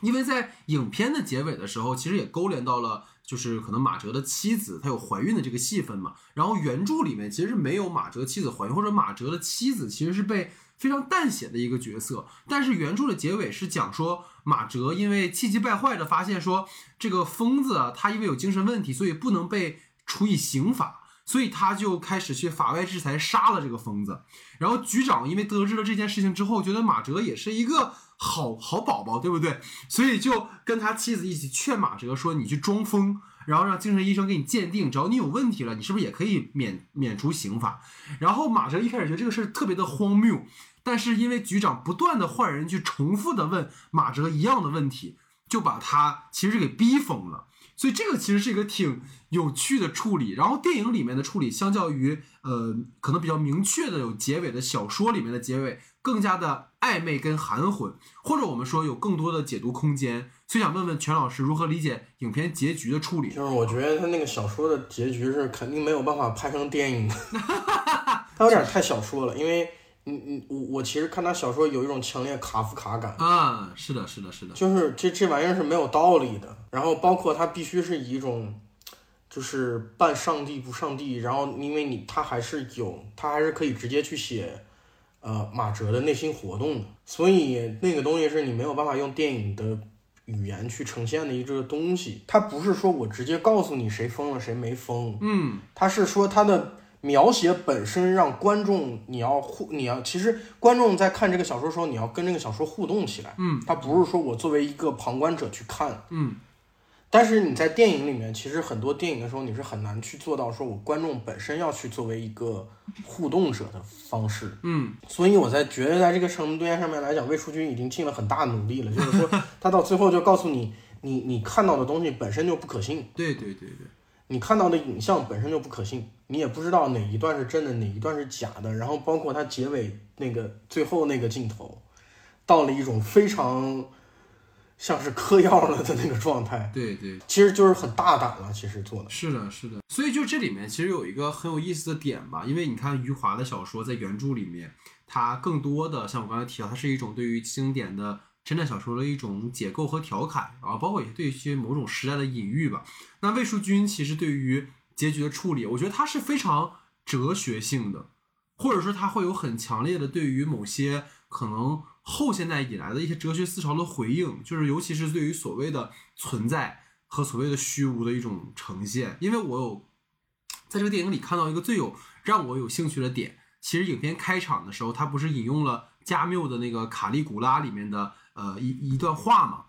因为在影片的结尾的时候，其实也勾连到了，就是可能马哲的妻子她有怀孕的这个戏份嘛。然后原著里面其实是没有马哲妻子怀孕，或者马哲的妻子其实是被非常淡写的一个角色。但是原著的结尾是讲说马哲因为气急败坏的发现说这个疯子啊，他因为有精神问题，所以不能被。处以刑法，所以他就开始去法外制裁，杀了这个疯子。然后局长因为得知了这件事情之后，觉得马哲也是一个好好宝宝，对不对？所以就跟他妻子一起劝马哲说：“你去装疯，然后让精神医生给你鉴定，只要你有问题了，你是不是也可以免免除刑法？”然后马哲一开始觉得这个事儿特别的荒谬，但是因为局长不断的换人去重复的问马哲一样的问题，就把他其实给逼疯了。所以这个其实是一个挺有趣的处理，然后电影里面的处理相较于呃可能比较明确的有结尾的小说里面的结尾更加的暧昧跟含混，或者我们说有更多的解读空间。所以想问问全老师如何理解影片结局的处理？就是我觉得他那个小说的结局是肯定没有办法拍成电影的，(laughs) 他有点太小说了，因为。嗯嗯，我我其实看他小说有一种强烈卡夫卡感啊，是的，是的，是的，就是这这玩意儿是没有道理的。然后包括他必须是以一种，就是半上帝不上帝，然后因为你他还是有他还是可以直接去写，呃马哲的内心活动的，所以那个东西是你没有办法用电影的语言去呈现的一个东西。它不是说我直接告诉你谁疯了谁没疯，嗯，它是说它的。描写本身让观众你要互你要其实观众在看这个小说的时候你要跟这个小说互动起来，嗯，他不是说我作为一个旁观者去看，嗯，但是你在电影里面其实很多电影的时候你是很难去做到说我观众本身要去作为一个互动者的方式，嗯，所以我在觉得在这个程度上面来讲，魏淑君已经尽了很大努力了，就是说 (laughs) 他到最后就告诉你，你你看到的东西本身就不可信，对对对对。你看到的影像本身就不可信，你也不知道哪一段是真的，哪一段是假的。然后包括它结尾那个最后那个镜头，到了一种非常像是嗑药了的那个状态。对对，其实就是很大胆了，其实做的是的，是的。所以就这里面其实有一个很有意思的点吧，因为你看余华的小说在原著里面，它更多的像我刚才提到，它是一种对于经典的。侦探小说的一种解构和调侃，然后包括也对一些某种时代的隐喻吧。那魏淑君其实对于结局的处理，我觉得他是非常哲学性的，或者说他会有很强烈的对于某些可能后现代以来的一些哲学思潮的回应，就是尤其是对于所谓的存在和所谓的虚无的一种呈现。因为我有在这个电影里看到一个最有让我有兴趣的点，其实影片开场的时候，他不是引用了加缪的那个《卡利古拉》里面的。呃，一一段话嘛，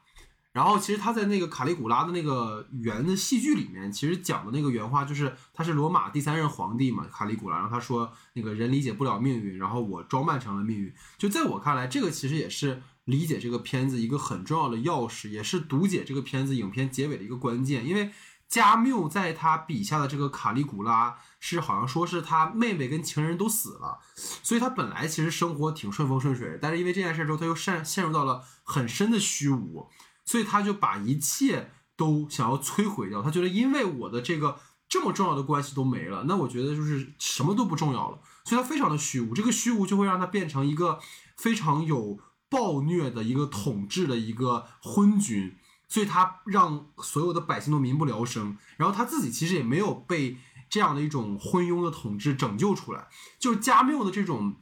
然后其实他在那个卡利古拉的那个原的戏剧里面，其实讲的那个原话就是他是罗马第三任皇帝嘛，卡利古拉，然后他说那个人理解不了命运，然后我装扮成了命运。就在我看来，这个其实也是理解这个片子一个很重要的钥匙，也是读解这个片子影片结尾的一个关键，因为。加缪在他笔下的这个卡利古拉是好像说是他妹妹跟情人都死了，所以他本来其实生活挺顺风顺水，但是因为这件事之后他又陷陷入到了很深的虚无，所以他就把一切都想要摧毁掉。他觉得因为我的这个这么重要的关系都没了，那我觉得就是什么都不重要了，所以他非常的虚无。这个虚无就会让他变成一个非常有暴虐的一个统治的一个昏君。所以他让所有的百姓都民不聊生，然后他自己其实也没有被这样的一种昏庸的统治拯救出来。就是加缪的这种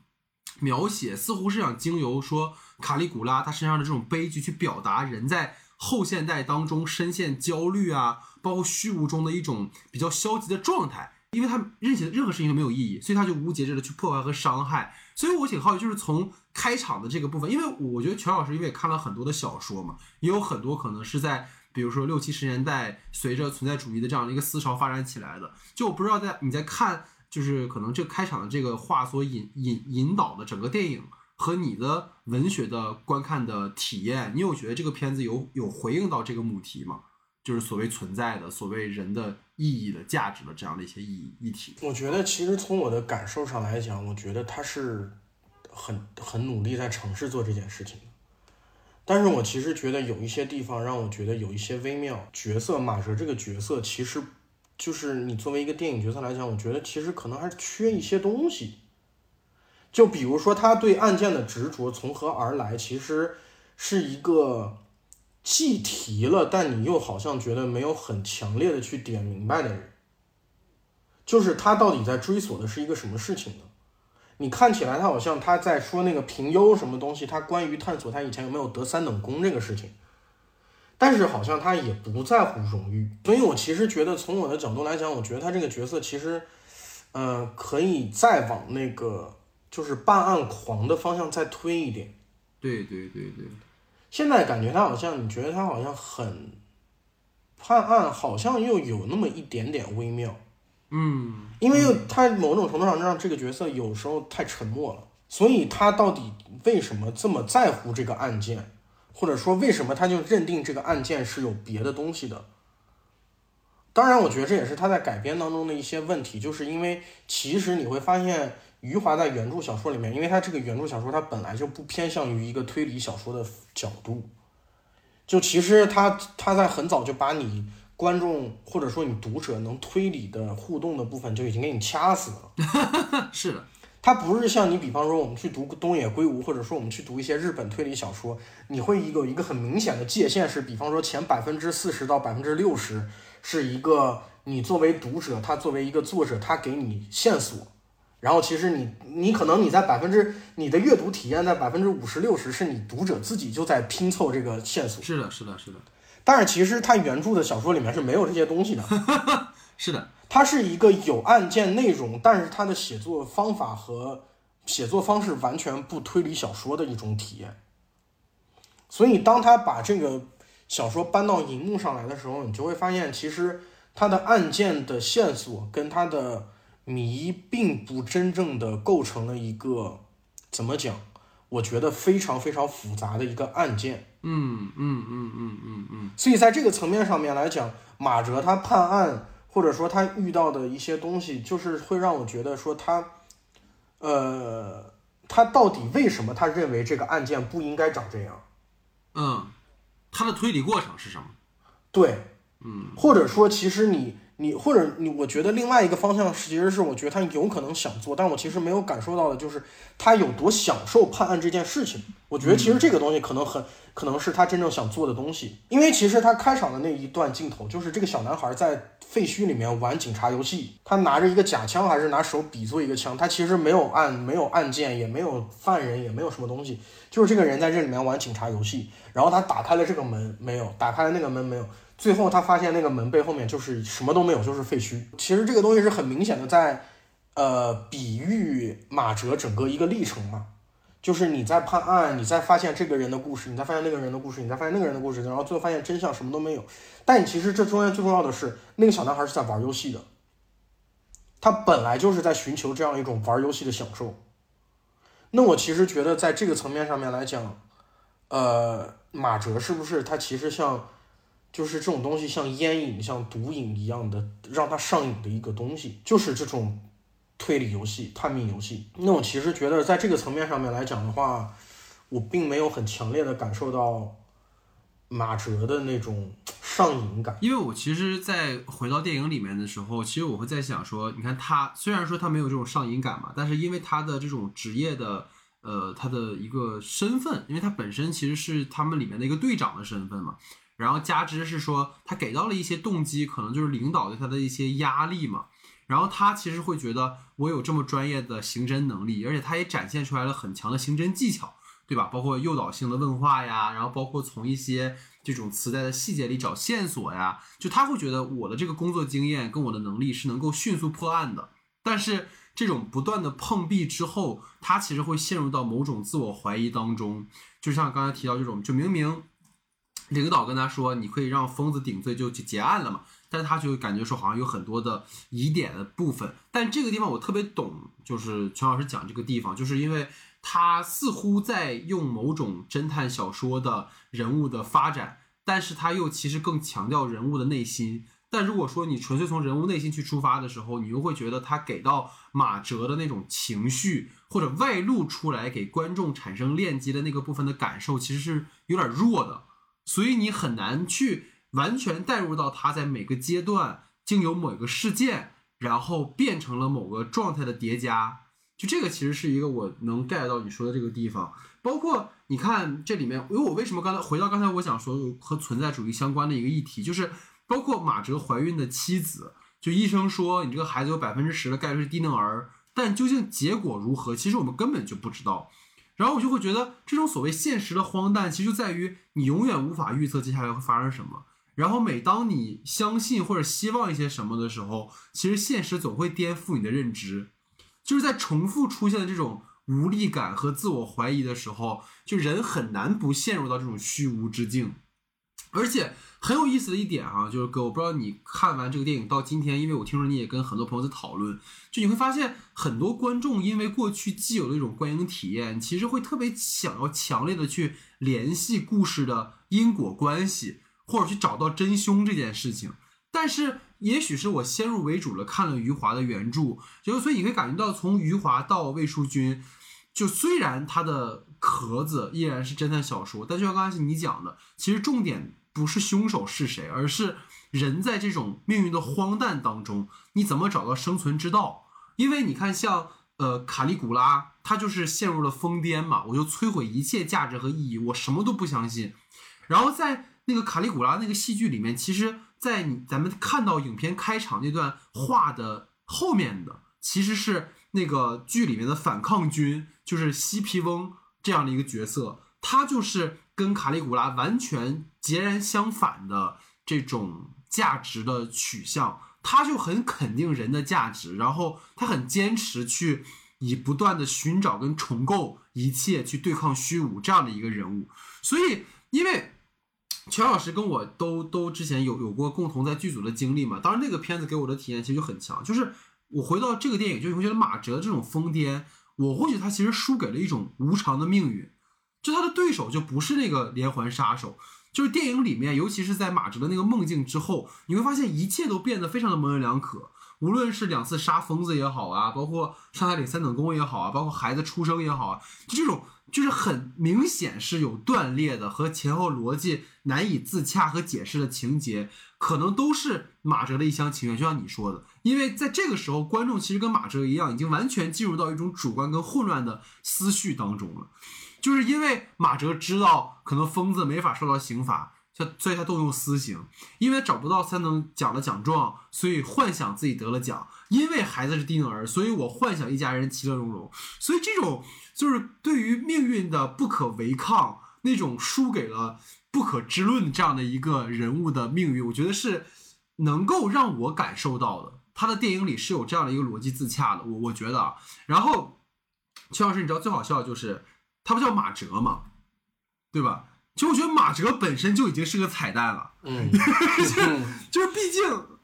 描写，似乎是想经由说卡利古拉他身上的这种悲剧，去表达人在后现代当中深陷焦虑啊，包括虚无中的一种比较消极的状态。因为他任何任何事情都没有意义，所以他就无节制的去破坏和伤害。所以我挺好奇，就是从开场的这个部分，因为我觉得全老师因为也看了很多的小说嘛，也有很多可能是在比如说六七十年代随着存在主义的这样的一个思潮发展起来的。就我不知道在你在看，就是可能这开场的这个话所引引引导的整个电影和你的文学的观看的体验，你有觉得这个片子有有回应到这个母题吗？就是所谓存在的、所谓人的意义的、价值的这样的一些意义议题。我觉得其实从我的感受上来讲，我觉得他是很很努力在尝试做这件事情的。但是我其实觉得有一些地方让我觉得有一些微妙。角色马哲这个角色，其实就是你作为一个电影角色来讲，我觉得其实可能还是缺一些东西。就比如说他对案件的执着从何而来，其实是一个既提了，但你又好像觉得没有很强烈的去点明白的人。就是他到底在追索的是一个什么事情呢？你看起来他好像他在说那个评优什么东西，他关于探索他以前有没有得三等功这个事情，但是好像他也不在乎荣誉。所以我其实觉得从我的角度来讲，我觉得他这个角色其实，呃，可以再往那个就是办案狂的方向再推一点。对对对对，现在感觉他好像，你觉得他好像很判案，好像又有那么一点点微妙。嗯，因为又他某种程度上让这个角色有时候太沉默了，所以他到底为什么这么在乎这个案件，或者说为什么他就认定这个案件是有别的东西的？当然，我觉得这也是他在改编当中的一些问题，就是因为其实你会发现，余华在原著小说里面，因为他这个原著小说他本来就不偏向于一个推理小说的角度，就其实他他在很早就把你。观众或者说你读者能推理的互动的部分就已经给你掐死了。(laughs) 是的，它不是像你，比方说我们去读东野圭吾，或者说我们去读一些日本推理小说，你会有一个很明显的界限是，比方说前百分之四十到百分之六十是一个你作为读者，他作为一个作者，他给你线索，然后其实你你可能你在百分之你的阅读体验在百分之五十六十是你读者自己就在拼凑这个线索。是的，是的，是的。但是其实他原著的小说里面是没有这些东西的，(laughs) 是的，它是一个有案件内容，但是它的写作方法和写作方式完全不推理小说的一种体验。所以当他把这个小说搬到荧幕上来的时候，你就会发现，其实他的案件的线索跟他的谜并不真正的构成了一个怎么讲？我觉得非常非常复杂的一个案件。嗯嗯嗯嗯嗯嗯，所以在这个层面上面来讲，马哲他判案或者说他遇到的一些东西，就是会让我觉得说他，呃，他到底为什么他认为这个案件不应该长这样？嗯，他的推理过程是什么？对，嗯，或者说其实你。你或者你，我觉得另外一个方向其实是，我觉得他有可能想做，但我其实没有感受到的，就是他有多享受判案这件事情。我觉得其实这个东西可能很可能是他真正想做的东西，因为其实他开场的那一段镜头，就是这个小男孩在废墟里面玩警察游戏，他拿着一个假枪还是拿手比作一个枪，他其实没有按没有按键，也没有犯人，也没有什么东西，就是这个人在这里面玩警察游戏，然后他打开了这个门，没有打开了那个门，没有。最后他发现那个门背后面就是什么都没有，就是废墟。其实这个东西是很明显的，在呃比喻马哲整个一个历程嘛，就是你在判案，你在发现这个人的故事，你在发现那个人的故事，你在发现那个人的故事，然后最后发现真相什么都没有。但其实这中间最重要的是，那个小男孩是在玩游戏的，他本来就是在寻求这样一种玩游戏的享受。那我其实觉得在这个层面上面来讲，呃，马哲是不是他其实像？就是这种东西像烟瘾、像毒瘾一样的，让他上瘾的一个东西，就是这种推理游戏、探秘游戏。那我其实觉得，在这个层面上面来讲的话，我并没有很强烈的感受到马哲的那种上瘾感。因为我其实，在回到电影里面的时候，其实我会在想说，你看他虽然说他没有这种上瘾感嘛，但是因为他的这种职业的，呃，他的一个身份，因为他本身其实是他们里面的一个队长的身份嘛。然后加之是说，他给到了一些动机，可能就是领导对他的一些压力嘛。然后他其实会觉得，我有这么专业的刑侦能力，而且他也展现出来了很强的刑侦技巧，对吧？包括诱导性的问话呀，然后包括从一些这种磁带的细节里找线索呀，就他会觉得我的这个工作经验跟我的能力是能够迅速破案的。但是这种不断的碰壁之后，他其实会陷入到某种自我怀疑当中，就像刚才提到这种，就明明。领导跟他说：“你可以让疯子顶罪就去结案了嘛？”但是他就感觉说好像有很多的疑点的部分。但这个地方我特别懂，就是全老师讲这个地方，就是因为他似乎在用某种侦探小说的人物的发展，但是他又其实更强调人物的内心。但如果说你纯粹从人物内心去出发的时候，你又会觉得他给到马哲的那种情绪或者外露出来给观众产生链接的那个部分的感受，其实是有点弱的，所以你很难去完全带入到他在每个阶段经由某一个事件，然后变成了某个状态的叠加。就这个其实是一个我能 get 到你说的这个地方，包括你看这里面，因为我为什么刚才回到刚才我想说和存在主义相关的一个议题，就是包括马哲怀孕的妻子，就医生说你这个孩子有百分之十的概率是低能儿，但究竟结果如何，其实我们根本就不知道。然后我就会觉得这种所谓现实的荒诞，其实就在于你永远无法预测接下来会发生什么。然后每当你相信或者希望一些什么的时候，其实现实总会颠覆你的认知。就是在重复出现的这种无力感和自我怀疑的时候，就人很难不陷入到这种虚无之境。而且很有意思的一点啊，就是哥，我不知道你看完这个电影到今天，因为我听说你也跟很多朋友在讨论，就你会发现很多观众因为过去既有的一种观影体验，其实会特别想要强烈的去联系故事的因果关系，或者去找到真凶这件事情，但是。也许是我先入为主了，看了余华的原著，就所以你会感觉到，从余华到魏淑君，就虽然他的壳子依然是侦探小说，但就像刚才你讲的，其实重点不是凶手是谁，而是人在这种命运的荒诞当中，你怎么找到生存之道？因为你看，像呃卡利古拉，他就是陷入了疯癫嘛，我就摧毁一切价值和意义，我什么都不相信。然后在那个卡利古拉那个戏剧里面，其实。在你咱们看到影片开场那段话的后面的，其实是那个剧里面的反抗军，就是西皮翁这样的一个角色，他就是跟卡利古拉完全截然相反的这种价值的取向，他就很肯定人的价值，然后他很坚持去以不断的寻找跟重构一切去对抗虚无这样的一个人物，所以因为。全老师跟我都都之前有有过共同在剧组的经历嘛，当然那个片子给我的体验其实就很强，就是我回到这个电影，就会觉得马哲这种疯癫，我或许他其实输给了一种无常的命运，就他的对手就不是那个连环杀手，就是电影里面，尤其是在马哲的那个梦境之后，你会发现一切都变得非常的模棱两可。无论是两次杀疯子也好啊，包括上海领三等功也好啊，包括孩子出生也好啊，就这种就是很明显是有断裂的和前后逻辑难以自洽和解释的情节，可能都是马哲的一厢情愿。就像你说的，因为在这个时候，观众其实跟马哲一样，已经完全进入到一种主观跟混乱的思绪当中了，就是因为马哲知道可能疯子没法受到刑罚。他所以，他动用私刑，因为找不到三等奖的奖状，所以幻想自己得了奖。因为孩子是低能儿，所以我幻想一家人其乐融融。所以，这种就是对于命运的不可违抗，那种输给了不可知论这样的一个人物的命运，我觉得是能够让我感受到的。他的电影里是有这样的一个逻辑自洽的，我我觉得。然后，邱老师，你知道最好笑的就是他不叫马哲吗？对吧？其实我觉得马哲本身就已经是个彩蛋了，嗯，(laughs) 就是毕竟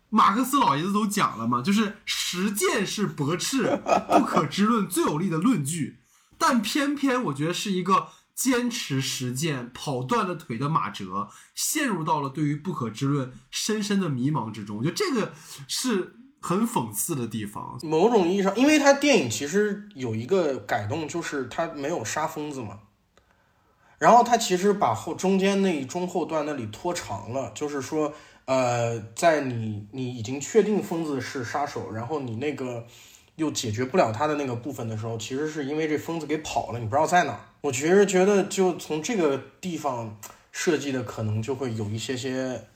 马克思老爷子都讲了嘛，就是实践是驳斥不可知论最有力的论据，但偏偏我觉得是一个坚持实践跑断了腿的马哲，陷入到了对于不可知论深深的迷茫之中，我觉得这个是很讽刺的地方。某种意义上，因为他电影其实有一个改动，就是他没有杀疯子嘛。然后他其实把后中间那中后段那里拖长了，就是说，呃，在你你已经确定疯子是杀手，然后你那个又解决不了他的那个部分的时候，其实是因为这疯子给跑了，你不知道在哪。我其实觉得就从这个地方设计的可能就会有一些些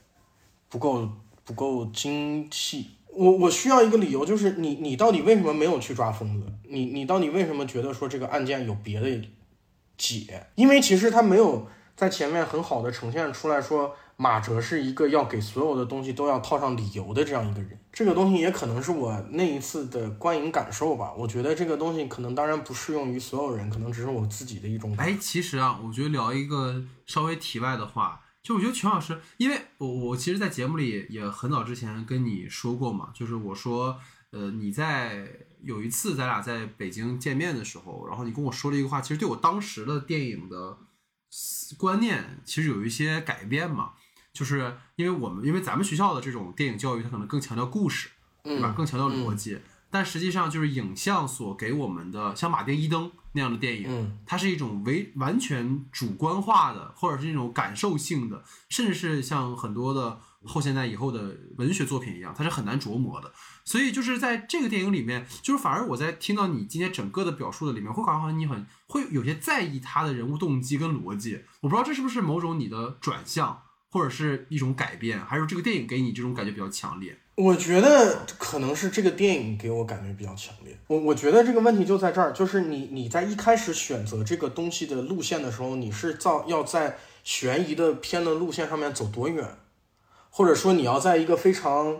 不够不够精细。我我需要一个理由，就是你你到底为什么没有去抓疯子？你你到底为什么觉得说这个案件有别的？解，因为其实他没有在前面很好的呈现出来说马哲是一个要给所有的东西都要套上理由的这样一个人。这个东西也可能是我那一次的观影感受吧。我觉得这个东西可能当然不适用于所有人，可能只是我自己的一种。哎，其实啊，我觉得聊一个稍微题外的话，就我觉得全老师，因为我我其实，在节目里也很早之前跟你说过嘛，就是我说，呃，你在有一次咱俩在北京见面的时候，然后你跟我说了一个话，其实对我当时的电影的观念其实有一些改变嘛。就是因为我们因为咱们学校的这种电影教育，它可能更强调故事，对吧？嗯更强调逻辑。但实际上，就是影像所给我们的，像马丁·伊登那样的电影，嗯它是一种为完全主观化的，或者是那种感受性的，甚至是像很多的后现代以后的文学作品一样，它是很难琢磨的。所以就是在这个电影里面，就是反而我在听到你今天整个的表述的里面，会感觉好像你很会有些在意他的人物动机跟逻辑。我不知道这是不是某种你的转向，或者是一种改变，还是这个电影给你这种感觉比较强烈？我觉得可能是这个电影给我感觉比较强烈。我我觉得这个问题就在这儿，就是你你在一开始选择这个东西的路线的时候，你是造要在悬疑的片的路线上面走多远，或者说你要在一个非常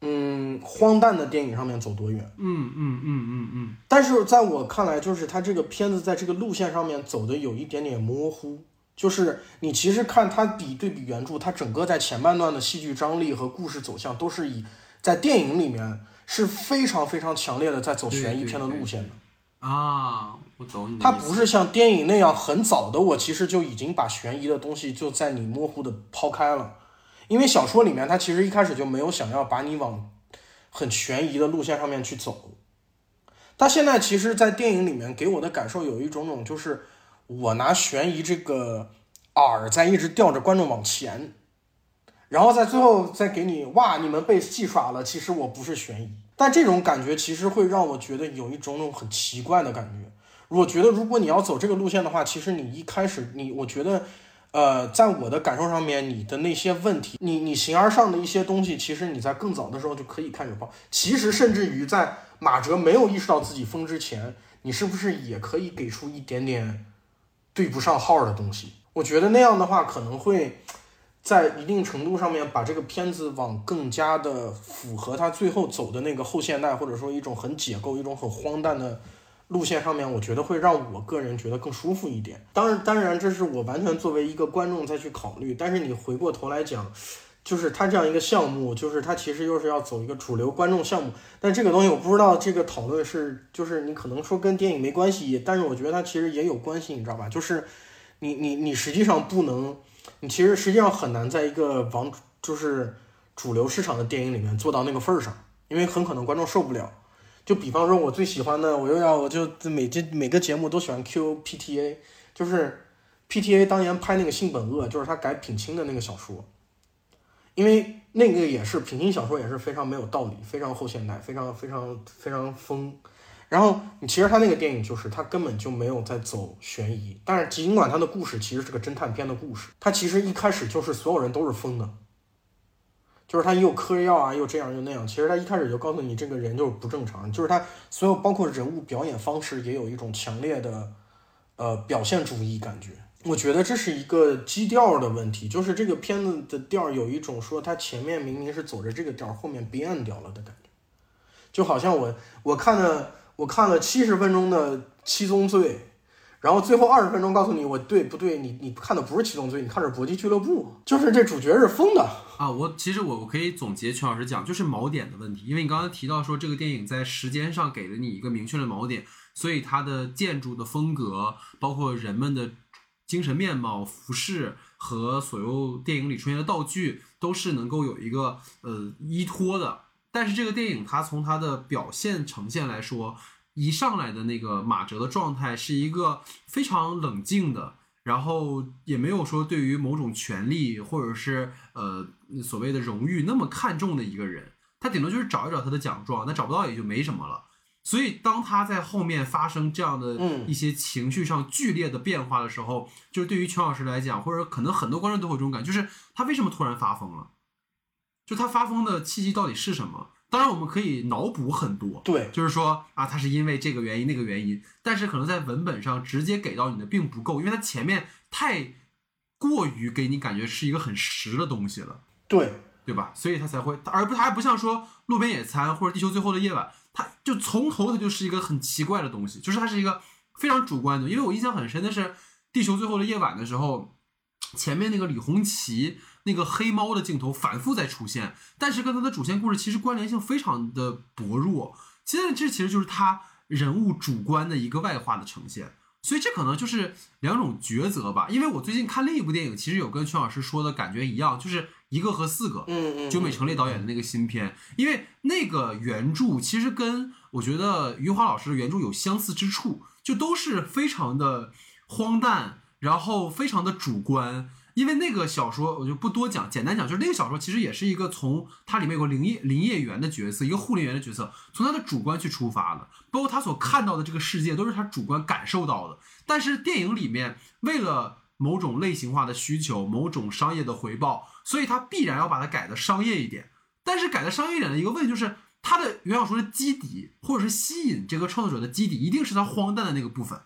嗯荒诞的电影上面走多远。嗯嗯嗯嗯嗯，但是在我看来，就是他这个片子在这个路线上面走的有一点点模糊。就是你其实看它比对比原著，它整个在前半段的戏剧张力和故事走向都是以在电影里面是非常非常强烈的在走悬疑片的路线的。啊，我懂你。它不是像电影那样很早的，我其实就已经把悬疑的东西就在你模糊的抛开了，因为小说里面它其实一开始就没有想要把你往很悬疑的路线上面去走。它现在其实，在电影里面给我的感受有一种种，就是我拿悬疑这个饵在一直吊着观众往前，然后在最后再给你哇，你们被戏耍了，其实我不是悬疑。但这种感觉其实会让我觉得有一种种很奇怪的感觉。我觉得如果你要走这个路线的话，其实你一开始你，我觉得，呃，在我的感受上面，你的那些问题，你你形而上的一些东西，其实你在更早的时候就可以开始报。其实甚至于在马哲没有意识到自己疯之前，你是不是也可以给出一点点对不上号的东西？我觉得那样的话可能会。在一定程度上面，把这个片子往更加的符合他最后走的那个后现代，或者说一种很解构、一种很荒诞的路线上面，我觉得会让我个人觉得更舒服一点。当然，当然这是我完全作为一个观众再去考虑。但是你回过头来讲，就是它这样一个项目，就是它其实又是要走一个主流观众项目。但这个东西我不知道这个讨论是，就是你可能说跟电影没关系，但是我觉得它其实也有关系，你知道吧？就是你你你实际上不能。你其实实际上很难在一个往就是主流市场的电影里面做到那个份儿上，因为很可能观众受不了。就比方说，我最喜欢的，我又要我就每节每个节目都喜欢 Q PTA，就是 PTA 当年拍那个《性本恶》，就是他改品清的那个小说，因为那个也是平行小说，也是非常没有道理，非常后现代，非常非常非常疯。然后你其实他那个电影就是他根本就没有在走悬疑，但是尽管他的故事其实是个侦探片的故事，他其实一开始就是所有人都是疯的，就是他又嗑药啊，又这样又那样。其实他一开始就告诉你这个人就是不正常，就是他所有包括人物表演方式也有一种强烈的呃表现主义感觉。我觉得这是一个基调的问题，就是这个片子的调有一种说它前面明明是走着这个调，后面变掉了的感觉，就好像我我看了。我看了七十分钟的《七宗罪》，然后最后二十分钟告诉你我对不对？你你看的不是《七宗罪》，你看的是《搏击俱乐部》，就是这主角是疯的啊！我其实我我可以总结全老师讲，就是锚点的问题。因为你刚才提到说这个电影在时间上给了你一个明确的锚点，所以它的建筑的风格，包括人们的精神面貌、服饰和所有电影里出现的道具，都是能够有一个呃依托的。但是这个电影它从它的表现呈现来说，一上来的那个马哲的状态是一个非常冷静的，然后也没有说对于某种权利或者是呃所谓的荣誉那么看重的一个人，他顶多就是找一找他的奖状，那找不到也就没什么了。所以当他在后面发生这样的一些情绪上剧烈的变化的时候，就是对于全老师来讲，或者可能很多观众都会有这种感觉，就是他为什么突然发疯了？就他发疯的契机到底是什么？当然，我们可以脑补很多，对，就是说啊，他是因为这个原因那个原因，但是可能在文本上直接给到你的并不够，因为他前面太过于给你感觉是一个很实的东西了，对，对吧？所以他才会，而不他还不像说路边野餐或者地球最后的夜晚，他就从头他就是一个很奇怪的东西，就是它是一个非常主观的。因为我印象很深的是地球最后的夜晚的时候，前面那个李红旗。那个黑猫的镜头反复在出现，但是跟它的主线故事其实关联性非常的薄弱。现在这其实就是他人物主观的一个外化的呈现。所以这可能就是两种抉择吧。因为我最近看另一部电影，其实有跟全老师说的感觉一样，就是一个和四个，嗯嗯，九美成烈导演的那个新片，因为那个原著其实跟我觉得余华老师的原著有相似之处，就都是非常的荒诞，然后非常的主观。因为那个小说我就不多讲，简单讲就是那个小说其实也是一个从它里面有个林业林业员的角色，一个护林员的角色，从他的主观去出发的，包括他所看到的这个世界都是他主观感受到的。但是电影里面为了某种类型化的需求，某种商业的回报，所以他必然要把它改的商业一点。但是改的商业一点的一个问题就是，他的原小说的基底或者是吸引这个创作者的基底，一定是他荒诞的那个部分。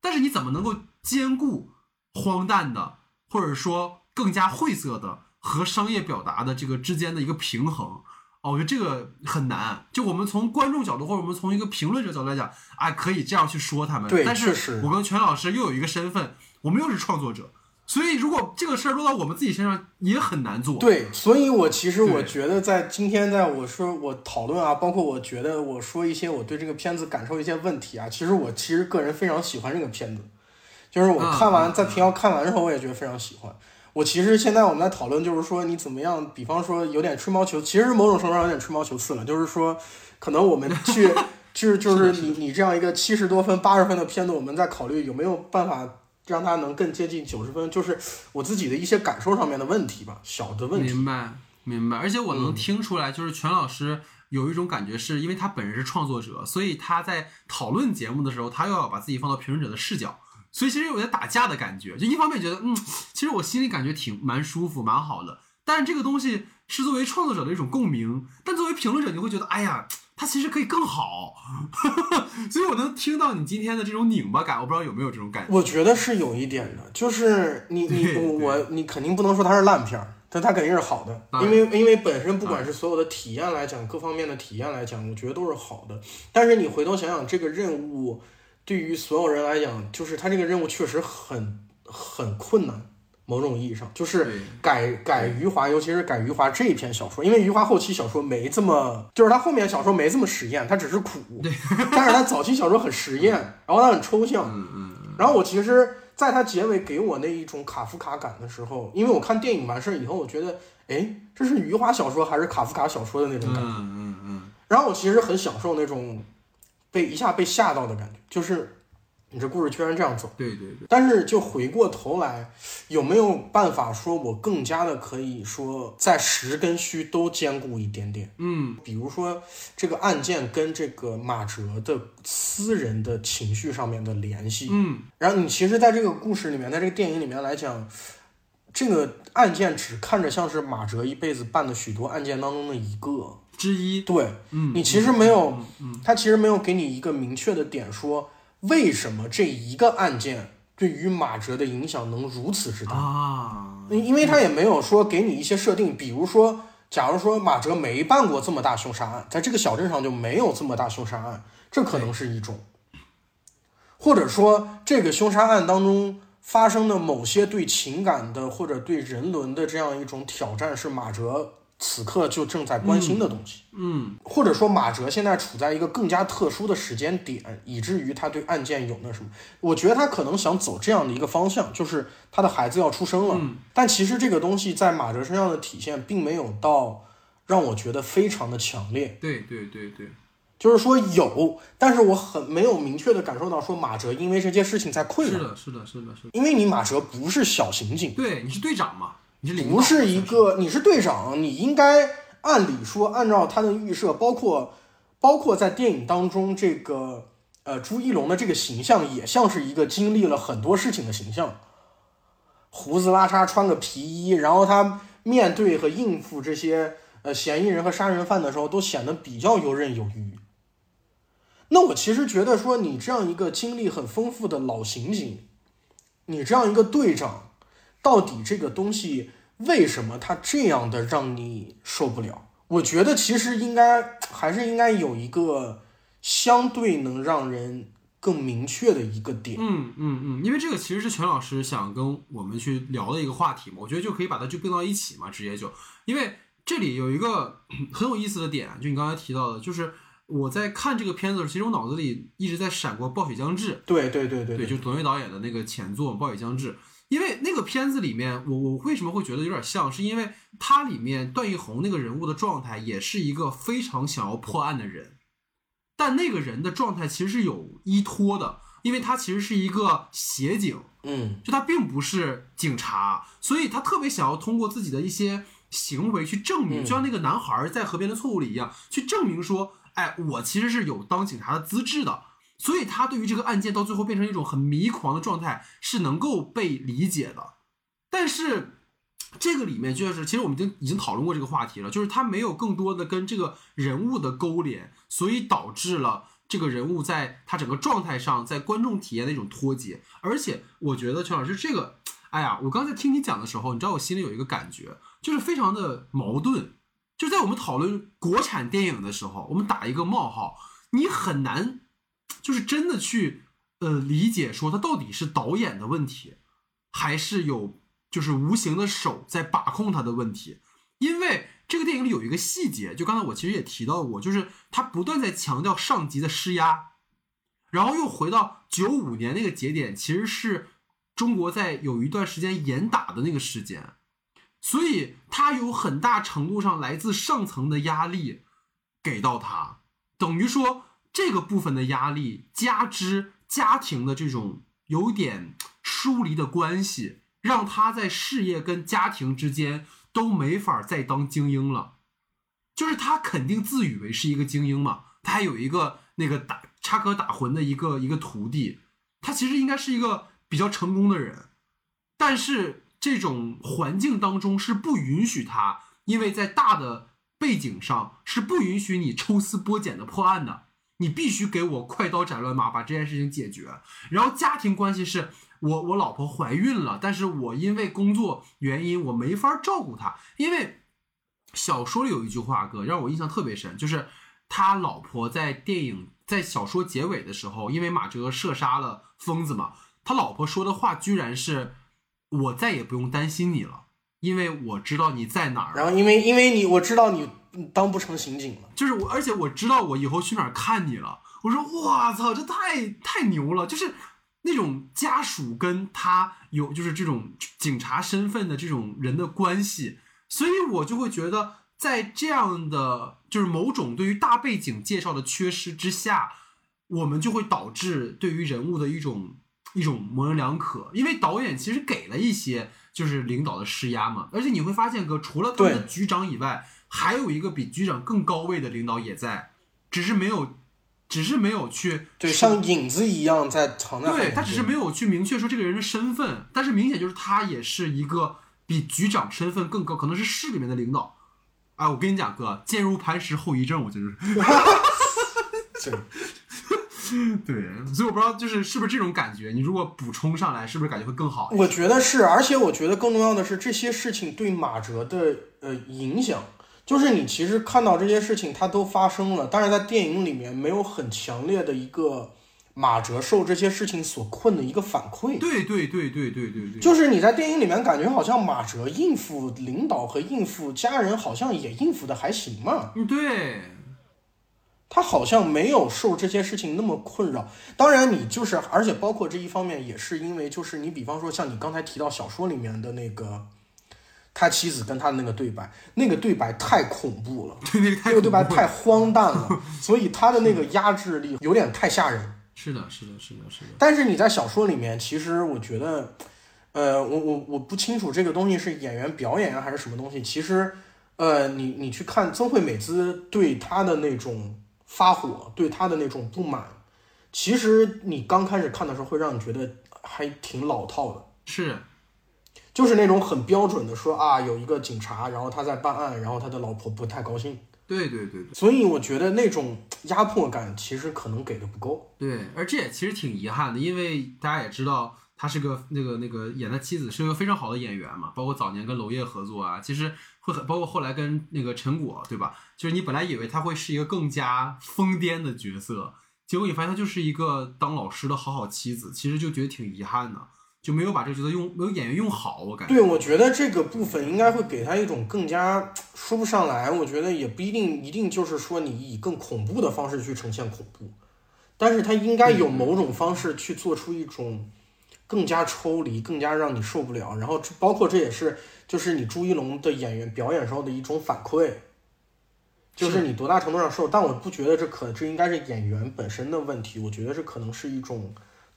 但是你怎么能够兼顾荒诞的？或者说更加晦涩的和商业表达的这个之间的一个平衡，哦，我觉得这个很难。就我们从观众角度，或者我们从一个评论者角度来讲，哎，可以这样去说他们。对，但是我跟全老师又有一个身份，我们又是创作者，所以如果这个事儿落到我们自己身上，也很难做。对，所以我其实我觉得，在今天，在我说我讨论啊，包括我觉得我说一些我对这个片子感受一些问题啊，其实我其实个人非常喜欢这个片子。就是我看完在平遥看完之后，我也觉得非常喜欢。我其实现在我们在讨论，就是说你怎么样，比方说有点吹毛求，其实某种程度上有点吹毛求疵了。就是说，可能我们去，(laughs) 就是就是你你这样一个七十多分、八十分的片子，我们在考虑有没有办法让它能更接近九十分，就是我自己的一些感受上面的问题吧，小的问题。明白，明白。而且我能听出来，就是全老师有一种感觉，是因为他本人是创作者，所以他在讨论节目的时候，他又要把自己放到评论者的视角。所以其实有点打架的感觉，就一方面觉得，嗯，其实我心里感觉挺蛮舒服、蛮好的。但是这个东西是作为创作者的一种共鸣，但作为评论者，你会觉得，哎呀，它其实可以更好。(laughs) 所以我能听到你今天的这种拧巴感，我不知道有没有这种感觉。我觉得是有一点的，就是你你我你肯定不能说它是烂片儿，但它肯定是好的，因为因为本身不管是所有的体验来讲，各方面的体验来讲，我觉得都是好的。但是你回头想想，这个任务。对于所有人来讲，就是他这个任务确实很很困难。某种意义上，就是改改余华，尤其是改余华这一篇小说，因为余华后期小说没这么，就是他后面小说没这么实验，他只是苦。对。但是他早期小说很实验，然后他很抽象。嗯嗯。然后我其实在他结尾给我那一种卡夫卡感的时候，因为我看电影完事儿以后，我觉得，哎，这是余华小说还是卡夫卡小说的那种感觉。嗯嗯嗯。然后我其实很享受那种。被一下被吓到的感觉，就是你这故事居然这样走。对对对。但是就回过头来，有没有办法说我更加的可以说在实跟虚都兼顾一点点？嗯，比如说这个案件跟这个马哲的私人的情绪上面的联系。嗯，然后你其实在这个故事里面，在这个电影里面来讲，这个案件只看着像是马哲一辈子办的许多案件当中的一个。之一对，嗯，你其实没有，他其实没有给你一个明确的点，说为什么这一个案件对于马哲的影响能如此之大啊？因为他也没有说给你一些设定，比如说，假如说马哲没办过这么大凶杀案，在这个小镇上就没有这么大凶杀案，这可能是一种，或者说这个凶杀案当中发生的某些对情感的或者对人伦的这样一种挑战是马哲。此刻就正在关心的东西，嗯，或者说马哲现在处在一个更加特殊的时间点，以至于他对案件有那什么？我觉得他可能想走这样的一个方向，就是他的孩子要出生了，但其实这个东西在马哲身上的体现，并没有到让我觉得非常的强烈。对对对对，就是说有，但是我很没有明确的感受到说马哲因为这件事情在困扰。是的，是的，是的，是的，因为你马哲不是小刑警，对，你是队长嘛。不是一个，你是队长，你应该按理说按照他的预设，包括包括在电影当中这个呃朱一龙的这个形象，也像是一个经历了很多事情的形象，胡子拉碴，穿个皮衣，然后他面对和应付这些呃嫌疑人和杀人犯的时候，都显得比较游刃有余。那我其实觉得说，你这样一个经历很丰富的老刑警，你这样一个队长。到底这个东西为什么他这样的让你受不了？我觉得其实应该还是应该有一个相对能让人更明确的一个点。嗯嗯嗯，因为这个其实是全老师想跟我们去聊的一个话题嘛，我觉得就可以把它就并到一起嘛，直接就因为这里有一个 (clears throat) 很有意思的点，就你刚才提到的，就是我在看这个片子的时候，其实我脑子里一直在闪过《暴雪将至》，对对对对对，就董玥导演的那个前作《暴雪将至》，因为那个片子里面，我我为什么会觉得有点像，是因为它里面段奕宏那个人物的状态也是一个非常想要破案的人，但那个人的状态其实是有依托的，因为他其实是一个协警，嗯就他并不是警察，所以他特别想要通过自己的一些行为去证明，嗯就像那个男孩在河边的错误里一样，去证明说，哎，我其实是有当警察的资质的。所以他对于这个案件到最后变成一种很迷狂的状态是能够被理解的，但是这个里面就是，其实我们已经已经讨论过这个话题了，就是他没有更多的跟这个人物的勾连，所以导致了这个人物在他整个状态上，在观众体验的一种脱节。而且我觉得陈老师这个，哎呀，我刚才听你讲的时候，你知道我心里有一个感觉，就是非常的矛盾。就在我们讨论国产电影的时候，我们打一个冒号，你很难就是真的去呃理解说他到底是导演的问题，还是有就是无形的手在把控他的问题。因为这个电影里有一个细节，就刚才我其实也提到过，就是他不断在强调上级的施压，然后又回到九五年那个节点，其实是中国在有一段时间严打的那个时间，所以他有很大程度上来自上层的压力给到他，等于说这个部分的压力加之家庭的这种有点疏离的关系，让他在事业跟家庭之间都没法再当精英了。就是他肯定自以为是一个精英嘛，他还有一个那个打插科打诨的一个一个徒弟，他其实应该是一个比较成功的人，但是这种环境当中是不允许他，因为在大的背景上是不允许你抽丝剥茧的破案的，你必须给我快刀斩乱麻把这件事情解决。然后家庭关系是我我老婆怀孕了，但是我因为工作原因我没法照顾她，因为小说里有一句话哥让我印象特别深，就是他老婆在电影在小说结尾的时候，因为马哲射杀了疯子嘛，他老婆说的话居然是“我再也不用担心你了，因为我知道你在哪儿。”然后因为因为你我知道你当不成刑警了，就是我，而且我知道我以后去哪儿看你了。我说哇操，这太太牛了！就是那种家属跟他有就是这种警察身份的这种人的关系，所以我就会觉得，在这样的就是某种对于大背景介绍的缺失之下，我们就会导致对于人物的一种一种模棱两可，因为导演其实给了一些就是领导的施压嘛，而且你会发现哥，除了他们的局长以外，还有一个比局长更高位的领导也在，只是没有，只是没有去对，像影子一样在藏在对他只是没有去明确说这个人的身份，但是明显就是他也是一个比局长身份更高，可能是市里面的领导。哎，我跟你讲哥，坚如磐石后遗症，我觉得是。(laughs) (laughs) 对 (laughs) 对，所以我不知道就是是不是这种感觉，你如果补充上来，是不是感觉会更好？我觉得是，而且我觉得更重要的是这些事情对马哲的呃影响，就是你其实看到这些事情它都发生了，但是在电影里面没有很强烈的一个马哲受这些事情所困的一个反馈。对对对对对对对，就是你在电影里面感觉好像马哲应付领导和应付家人，好像也应付的还行嘛。嗯对他好像没有受这些事情那么困扰。当然，你就是，而且包括这一方面，也是因为就是你比方说像你刚才提到小说里面的那个他妻子跟他的那个对白，那个对白太恐怖了，(laughs) 对那个太那个对白太荒诞了，(laughs) 所以他的那个压制力有点太吓人。是的是的是的是的，但是你在小说里面，其实我觉得，呃，我我我不清楚这个东西是演员表演啊还是什么东西。其实，呃，你你去看曾惠美姿对他的那种发火，对他的那种不满，其实你刚开始看的时候会让你觉得还挺老套的。是就是那种很标准的说啊，有一个警察，然后他在办案，然后他的老婆不太高兴，对对对对所以我觉得那种压迫感其实可能给的不够。对，而这也其实挺遗憾的，因为大家也知道他是个那个那个演他妻子是一个非常好的演员嘛，包括早年跟娄烨合作啊，其实会很包括后来跟那个陈果对吧？就是你本来以为他会是一个更加疯癫的角色，结果你发现他就是一个当老师的好好妻子，其实就觉得挺遗憾的。就没有把这个角色用没有演员用好，我感觉。对，我觉得这个部分应该会给他一种更加说不上来，我觉得也不一定一定就是说你以更恐怖的方式去呈现恐怖，但是他应该有某种方式去做出一种更加抽离、更加让你受不了，然后这包括这也是就是你朱一龙的演员表演时候的一种反馈，就是你多大程度上受，但我不觉得这可这应该是演员本身的问题，我觉得这可能是一种。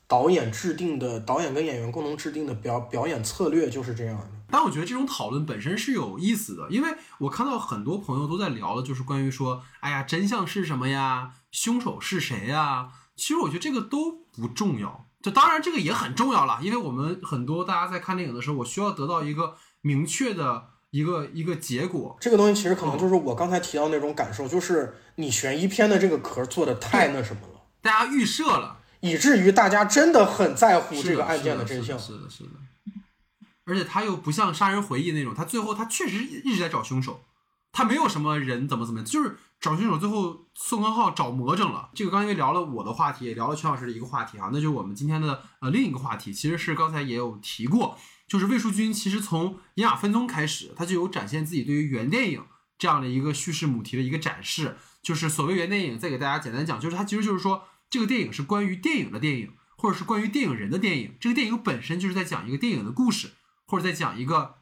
导演制定的导演跟演员共同制定的表表演策略就是这样的。但我觉得这种讨论本身是有意思的，因为我看到很多朋友都在聊的，就是关于说，哎呀，真相是什么呀？凶手是谁呀？其实我觉得这个都不重要。就当然这个也很重要了，因为我们很多大家在看电影的时候，我需要得到一个明确的一个一个结果。这个东西其实可能就是我刚才提到那种感受，就是你悬疑片的这个壳做的太那什么了，大家预设了。以至于大家真的很在乎这个案件的真相。是的，是的。而且他又不像《杀人回忆》那种，他最后他确实一直在找凶手，他没有什么人怎么怎么，就是找凶手。最后宋康昊找魔怔了。这个刚因为聊了我的话题，也聊了全老师的一个话题啊，那就是我们今天的呃另一个话题，其实是刚才也有提过，就是魏淑君其实从《隐雅分宗》开始，他就有展现自己对于原电影这样的一个叙事母题的一个展示。就是所谓原电影，再给大家简单讲，就是它其实就是说。这个电影是关于电影的电影，或者是关于电影人的电影。这个电影本身就是在讲一个电影的故事，或者在讲一个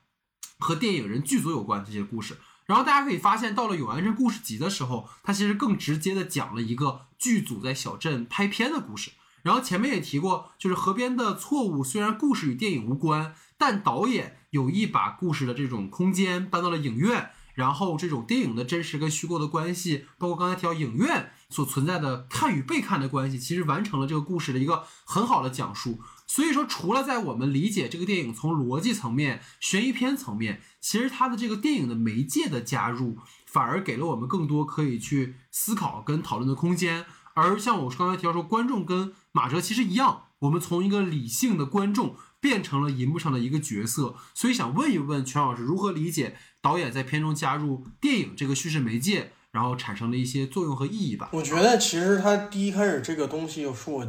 和电影人剧组有关的这些故事。然后大家可以发现，到了《永安镇故事集》的时候，它其实更直接的讲了一个剧组在小镇拍片的故事。然后前面也提过，就是河边的错误，虽然故事与电影无关，但导演有意把故事的这种空间搬到了影院。然后这种电影的真实跟虚构的关系，包括刚才提到影院所存在的看与被看的关系，其实完成了这个故事的一个很好的讲述。所以说，除了在我们理解这个电影从逻辑层面、悬疑片层面，其实它的这个电影的媒介的加入，反而给了我们更多可以去思考跟讨论的空间。而像我刚才提到说，观众跟马哲其实一样，我们从一个理性的观众变成了银幕上的一个角色。所以想问一问全老师，如何理解？导演在片中加入电影这个叙事媒介，然后产生了一些作用和意义吧。我觉得其实他第一开始这个东西，是我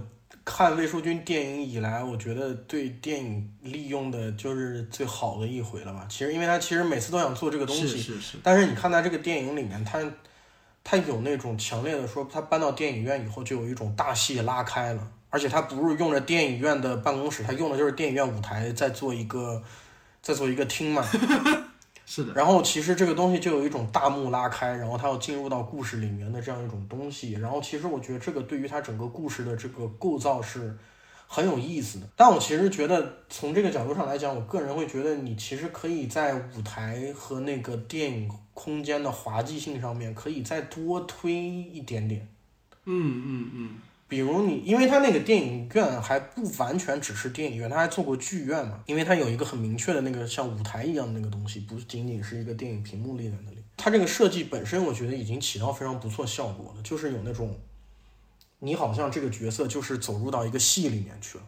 看魏淑君电影以来，我觉得对电影利用的就是最好的一回了吧。其实，因为他其实每次都想做这个东西，是是是。但是你看他这个电影里面，他他有那种强烈的说，他搬到电影院以后就有一种大戏拉开了，而且他不是用着电影院的办公室，他用的就是电影院舞台在做一个在做一个厅嘛。(laughs) 是的，然后其实这个东西就有一种大幕拉开，然后它要进入到故事里面的这样一种东西。然后其实我觉得这个对于它整个故事的这个构造是很有意思的。但我其实觉得从这个角度上来讲，我个人会觉得你其实可以在舞台和那个电影空间的滑稽性上面可以再多推一点点。嗯嗯嗯。比如你，因为他那个电影院还不完全只是电影院，他还做过剧院嘛。因为他有一个很明确的那个像舞台一样的那个东西，不仅仅是一个电影屏幕立在那里。他这个设计本身，我觉得已经起到非常不错效果了，就是有那种，你好像这个角色就是走入到一个戏里面去了。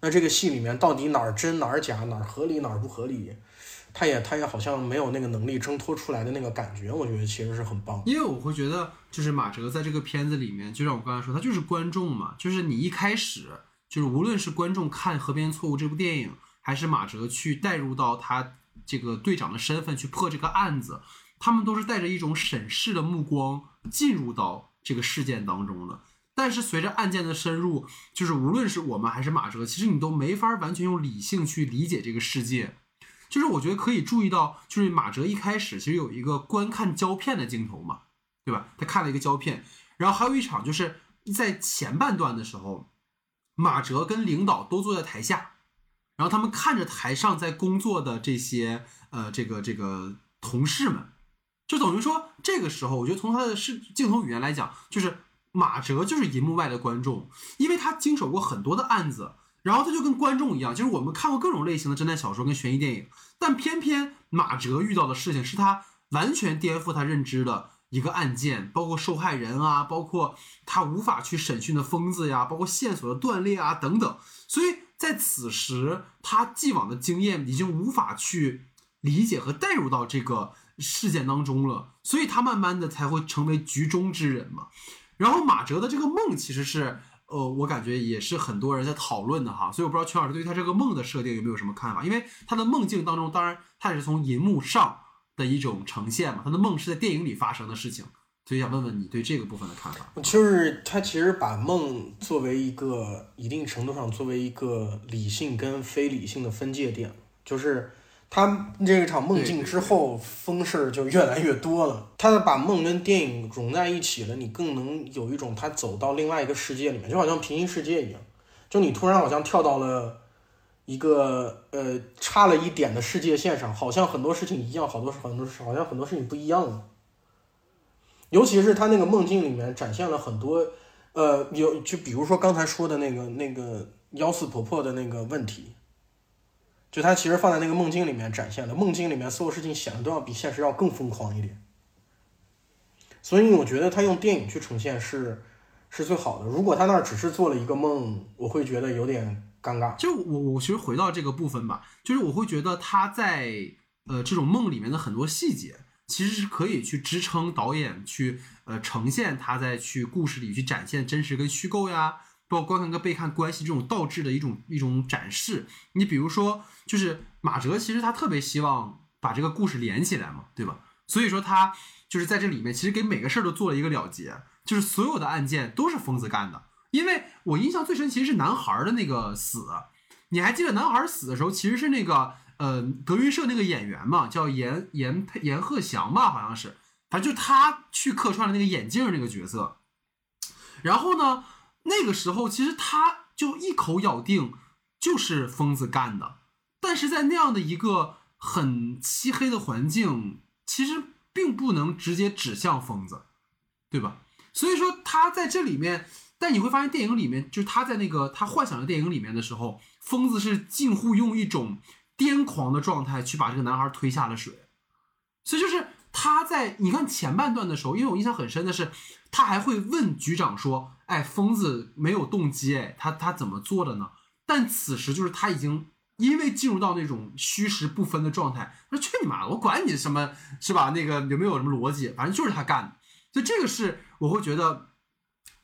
那这个戏里面到底哪儿真哪儿假，哪儿合理哪儿不合理？他也他也好像没有那个能力挣脱出来的那个感觉，我觉得其实是很棒。因为我会觉得，就是马哲在这个片子里面，就像我刚才说，他就是观众嘛，就是你一开始就是无论是观众看《河边错误》这部电影，还是马哲去带入到他这个队长的身份去破这个案子，他们都是带着一种审视的目光进入到这个事件当中的。但是随着案件的深入，就是无论是我们还是马哲，其实你都没法完全用理性去理解这个世界。就是我觉得可以注意到，就是马哲一开始其实有一个观看胶片的镜头嘛，对吧？他看了一个胶片，然后还有一场就是在前半段的时候，马哲跟领导都坐在台下，然后他们看着台上在工作的这些呃这个这个同事们，就等于说这个时候，我觉得从他的视镜头语言来讲，就是马哲就是银幕外的观众，因为他经手过很多的案子。然后他就跟观众一样，就是我们看过各种类型的侦探小说跟悬疑电影，但偏偏马哲遇到的事情是他完全颠覆他认知的一个案件，包括受害人啊，包括他无法去审讯的疯子呀，包括线索的断裂啊等等。所以在此时，他既往的经验已经无法去理解和带入到这个事件当中了，所以他慢慢的才会成为局中之人嘛。然后马哲的这个梦其实是。呃，我感觉也是很多人在讨论的哈，所以我不知道邱老师对于他这个梦的设定有没有什么看法？因为他的梦境当中，当然他也是从银幕上的一种呈现嘛，他的梦是在电影里发生的事情，所以想问问你对这个部分的看法。就是他其实把梦作为一个一定程度上作为一个理性跟非理性的分界点，就是。他这一场梦境之后，风事儿就越来越多了。他把梦跟电影融在一起了，你更能有一种他走到另外一个世界里面，就好像平行世界一样。就你突然好像跳到了一个呃差了一点的世界线上，好像很多事情一样，好多很多事好像很多事情不一样了。尤其是他那个梦境里面展现了很多，呃，有就比如说刚才说的那个那个幺四婆婆的那个问题。就他其实放在那个梦境里面展现的，梦境里面所有事情显得都要比现实要更疯狂一点，所以我觉得他用电影去呈现是是最好的。如果他那儿只是做了一个梦，我会觉得有点尴尬。就我我其实回到这个部分吧，就是我会觉得他在呃这种梦里面的很多细节，其实是可以去支撑导演去呃呈现他在去故事里去展现真实跟虚构呀。包括观看跟被看关系这种倒置的一种一种展示，你比如说，就是马哲其实他特别希望把这个故事连起来嘛，对吧？所以说他就是在这里面其实给每个事儿都做了一个了结，就是所有的案件都是疯子干的。因为我印象最深其实是男孩的那个死，你还记得男孩死的时候其实是那个呃德云社那个演员嘛，叫严严严鹤翔吧，好像是，反正就他去客串了那个眼镜那个角色，然后呢？那个时候，其实他就一口咬定就是疯子干的，但是在那样的一个很漆黑的环境，其实并不能直接指向疯子，对吧？所以说他在这里面，但你会发现电影里面，就是他在那个他幻想的电影里面的时候，疯子是近乎用一种癫狂的状态去把这个男孩推下了水，所以就是他在你看前半段的时候，因为我印象很深的是，他还会问局长说。哎，疯子没有动机，哎，他他怎么做的呢？但此时就是他已经因为进入到那种虚实不分的状态，那去你妈！我管你什么是吧？那个有没有什么逻辑？反正就是他干的，所以这个是我会觉得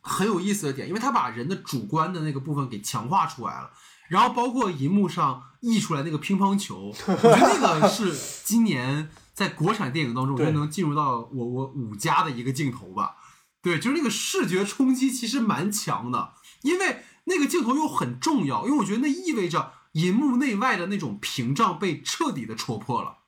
很有意思的点，因为他把人的主观的那个部分给强化出来了，然后包括银幕上溢出来那个乒乓球，我觉得那个是今年在国产电影当中，我觉得能进入到我我五家的一个镜头吧。对，就是那个视觉冲击其实蛮强的，因为那个镜头又很重要，因为我觉得那意味着银幕内外的那种屏障被彻底的戳破了，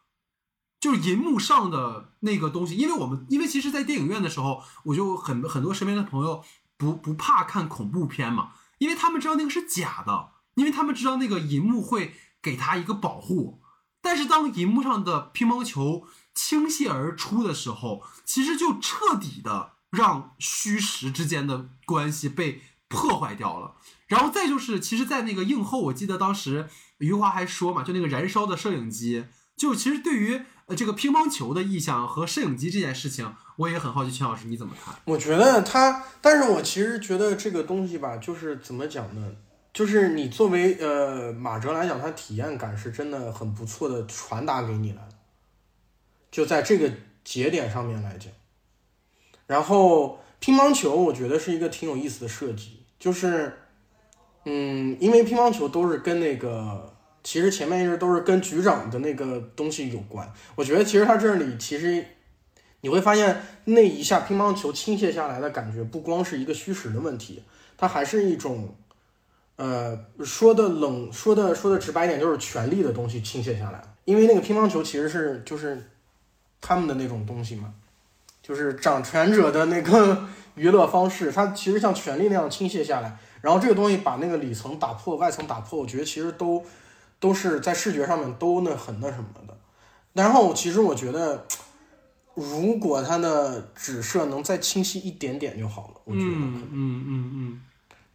就是银幕上的那个东西，因为我们因为其实，在电影院的时候，我就很很多身边的朋友不不怕看恐怖片嘛，因为他们知道那个是假的，因为他们知道那个银幕会给他一个保护，但是当银幕上的乒乓球倾泻而出的时候，其实就彻底的。让虚实之间的关系被破坏掉了，然后再就是，其实，在那个映后，我记得当时余华还说嘛，就那个燃烧的摄影机，就其实对于呃这个乒乓球的意向和摄影机这件事情，我也很好奇，钱老师你怎么看？我觉得他，但是我其实觉得这个东西吧，就是怎么讲呢？就是你作为呃马哲来讲，他体验感是真的很不错的传达给你了，就在这个节点上面来讲。然后乒乓球，我觉得是一个挺有意思的设计，就是，嗯，因为乒乓球都是跟那个，其实前面一直都是跟局长的那个东西有关。我觉得其实他这里其实你会发现那一下乒乓球倾泻下来的感觉，不光是一个虚实的问题，它还是一种，呃，说的冷，说的说的直白一点，就是权力的东西倾泻下来。因为那个乒乓球其实是就是他们的那种东西嘛。就是掌权者的那个娱乐方式，它其实像权力那样倾泻下来，然后这个东西把那个里层打破，外层打破，我觉得其实都都是在视觉上面都那很那什么的。然后其实我觉得，如果它的指涉能再清晰一点点就好了，我觉得。嗯嗯嗯嗯。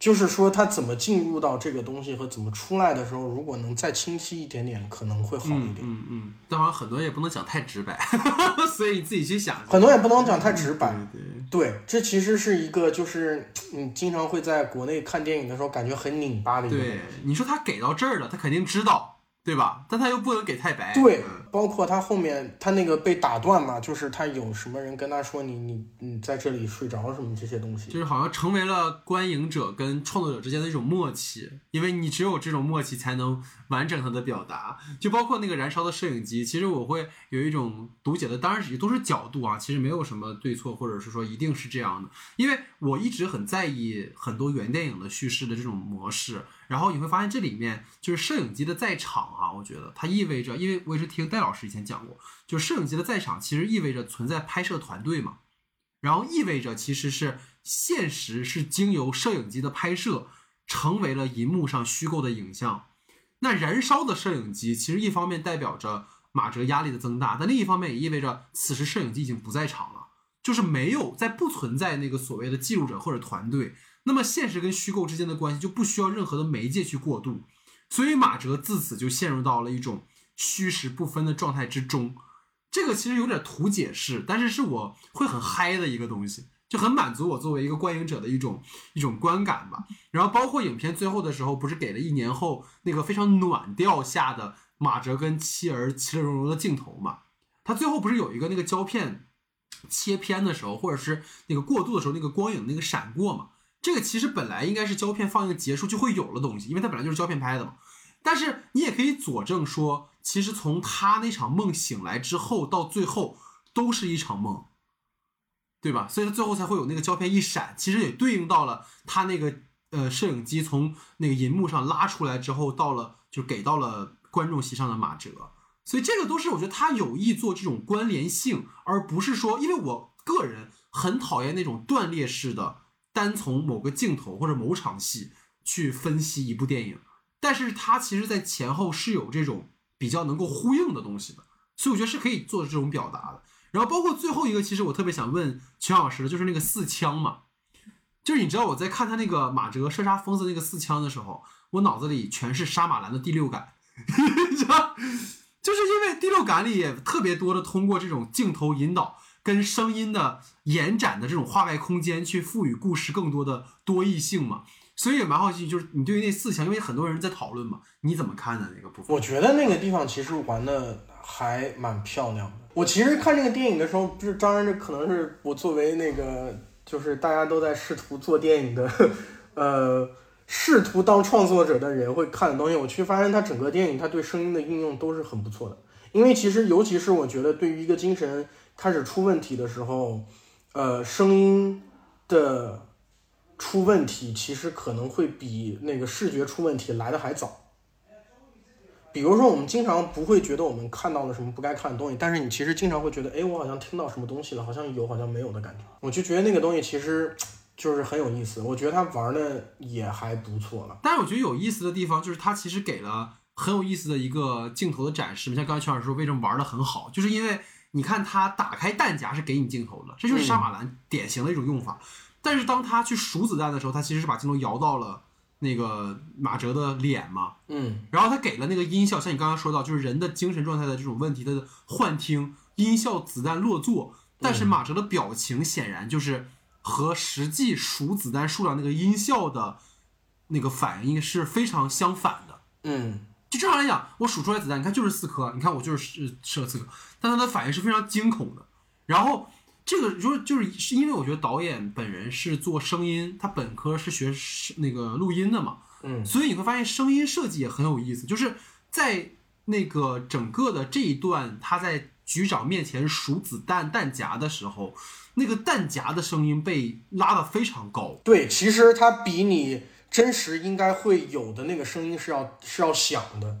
就是说，他怎么进入到这个东西和怎么出来的时候，如果能再清晰一点点，可能会好一点。嗯嗯。但好像很多也不能讲太直白，(laughs) 所以你自己去想。很多也不能讲太直白。对对。这其实是一个，就是你经常会在国内看电影的时候，感觉很拧巴的一个。对，你说他给到这儿了，他肯定知道，对吧？但他又不能给太白。对，包括他后面他那个被打断嘛，就是他有什么人跟他说你你你在这里睡着什么这些东西，就是好像成为了观影者跟创作者之间的一种默契，因为你只有这种默契才能完整它的表达。就包括那个燃烧的摄影机，其实我会有一种读解的，当然也都是角度啊，其实没有什么对错，或者是说一定是这样的，因为我一直很在意很多原电影的叙事的这种模式。然后你会发现这里面就是摄影机的在场啊，我觉得它意味着，因为我也是听戴老师以前讲过，就摄影机的在场其实意味着存在拍摄团队嘛，然后意味着其实是现实是经由摄影机的拍摄成为了银幕上虚构的影像。那燃烧的摄影机其实一方面代表着马哲压力的增大，但另一方面也意味着此时摄影机已经不在场了，就是没有在不存在那个所谓的记录者或者团队。那么现实跟虚构之间的关系就不需要任何的媒介去过渡，所以马哲自此就陷入到了一种虚实不分的状态之中。这个其实有点图解释，但是是我会很嗨的一个东西，就很满足我作为一个观影者的一种一种观感吧。然后包括影片最后的时候，不是给了一年后那个非常暖调下的马哲跟妻儿其乐融融的镜头嘛？他最后不是有一个那个胶片切片的时候，或者是那个过渡的时候，那个光影那个闪过嘛？这个其实本来应该是胶片放映结束就会有了东西，因为它本来就是胶片拍的嘛。但是你也可以佐证说，其实从他那场梦醒来之后到最后都是一场梦，对吧？所以他最后才会有那个胶片一闪，其实也对应到了他那个呃摄影机从那个银幕上拉出来之后，到了就给到了观众席上的马哲。所以这个都是我觉得他有意做这种关联性，而不是说，因为我个人很讨厌那种断裂式的。单从某个镜头或者某场戏去分析一部电影，但是它其实，在前后是有这种比较能够呼应的东西的，所以我觉得是可以做这种表达的。然后包括最后一个，其实我特别想问全老师的，就是那个四枪嘛，就是你知道我在看他那个马哲射杀疯子那个四枪的时候，我脑子里全是杀马兰的第六感，(laughs) 知道？(laughs) 就是因为第六感里也特别多的通过这种镜头引导。跟声音的延展的这种画外空间，去赋予故事更多的多异性嘛，所以也蛮好奇，就是你对于那四强，因为很多人在讨论嘛，你怎么看呢？那个部分？我觉得那个地方其实玩的还蛮漂亮的。我其实看这个电影的时候，不是当然这可能是我作为那个就是大家都在试图做电影的，呃，试图当创作者的人会看的东西。我去发现它整个电影它对声音的运用都是很不错的，因为其实尤其是我觉得对于一个精神。开始出问题的时候，呃，声音的出问题其实可能会比那个视觉出问题来的还早。比如说，我们经常不会觉得我们看到了什么不该看的东西，但是你其实经常会觉得，哎，我好像听到什么东西了，好像有，好像没有的感觉。我就觉得那个东西其实就是很有意思，我觉得他玩的也还不错了。但是我觉得有意思的地方就是他其实给了很有意思的一个镜头的展示。像刚才全老师说，为什么玩的很好，就是因为。你看他打开弹夹是给你镜头的，这就是杀马兰典型的一种用法。但是当他去数子弹的时候，他其实是把镜头摇到了那个马哲的脸嘛，嗯，然后他给了那个音效，像你刚刚说到，就是人的精神状态的这种问题，他的幻听音效子弹落座，但是马哲的表情显然就是和实际数子弹数量那个音效的那个反应是非常相反的，嗯。就正常来讲，我数出来子弹，你看就是四颗，你看我就是射了四颗，但他的反应是非常惊恐的。然后这个就是就是是因为我觉得导演本人是做声音，他本科是学那个录音的嘛，嗯，所以你会发现声音设计也很有意思。就是在那个整个的这一段，他在局长面前数子弹弹夹的时候，那个弹夹的声音被拉得非常高。对，其实他比你。真实应该会有的那个声音是要是要响的，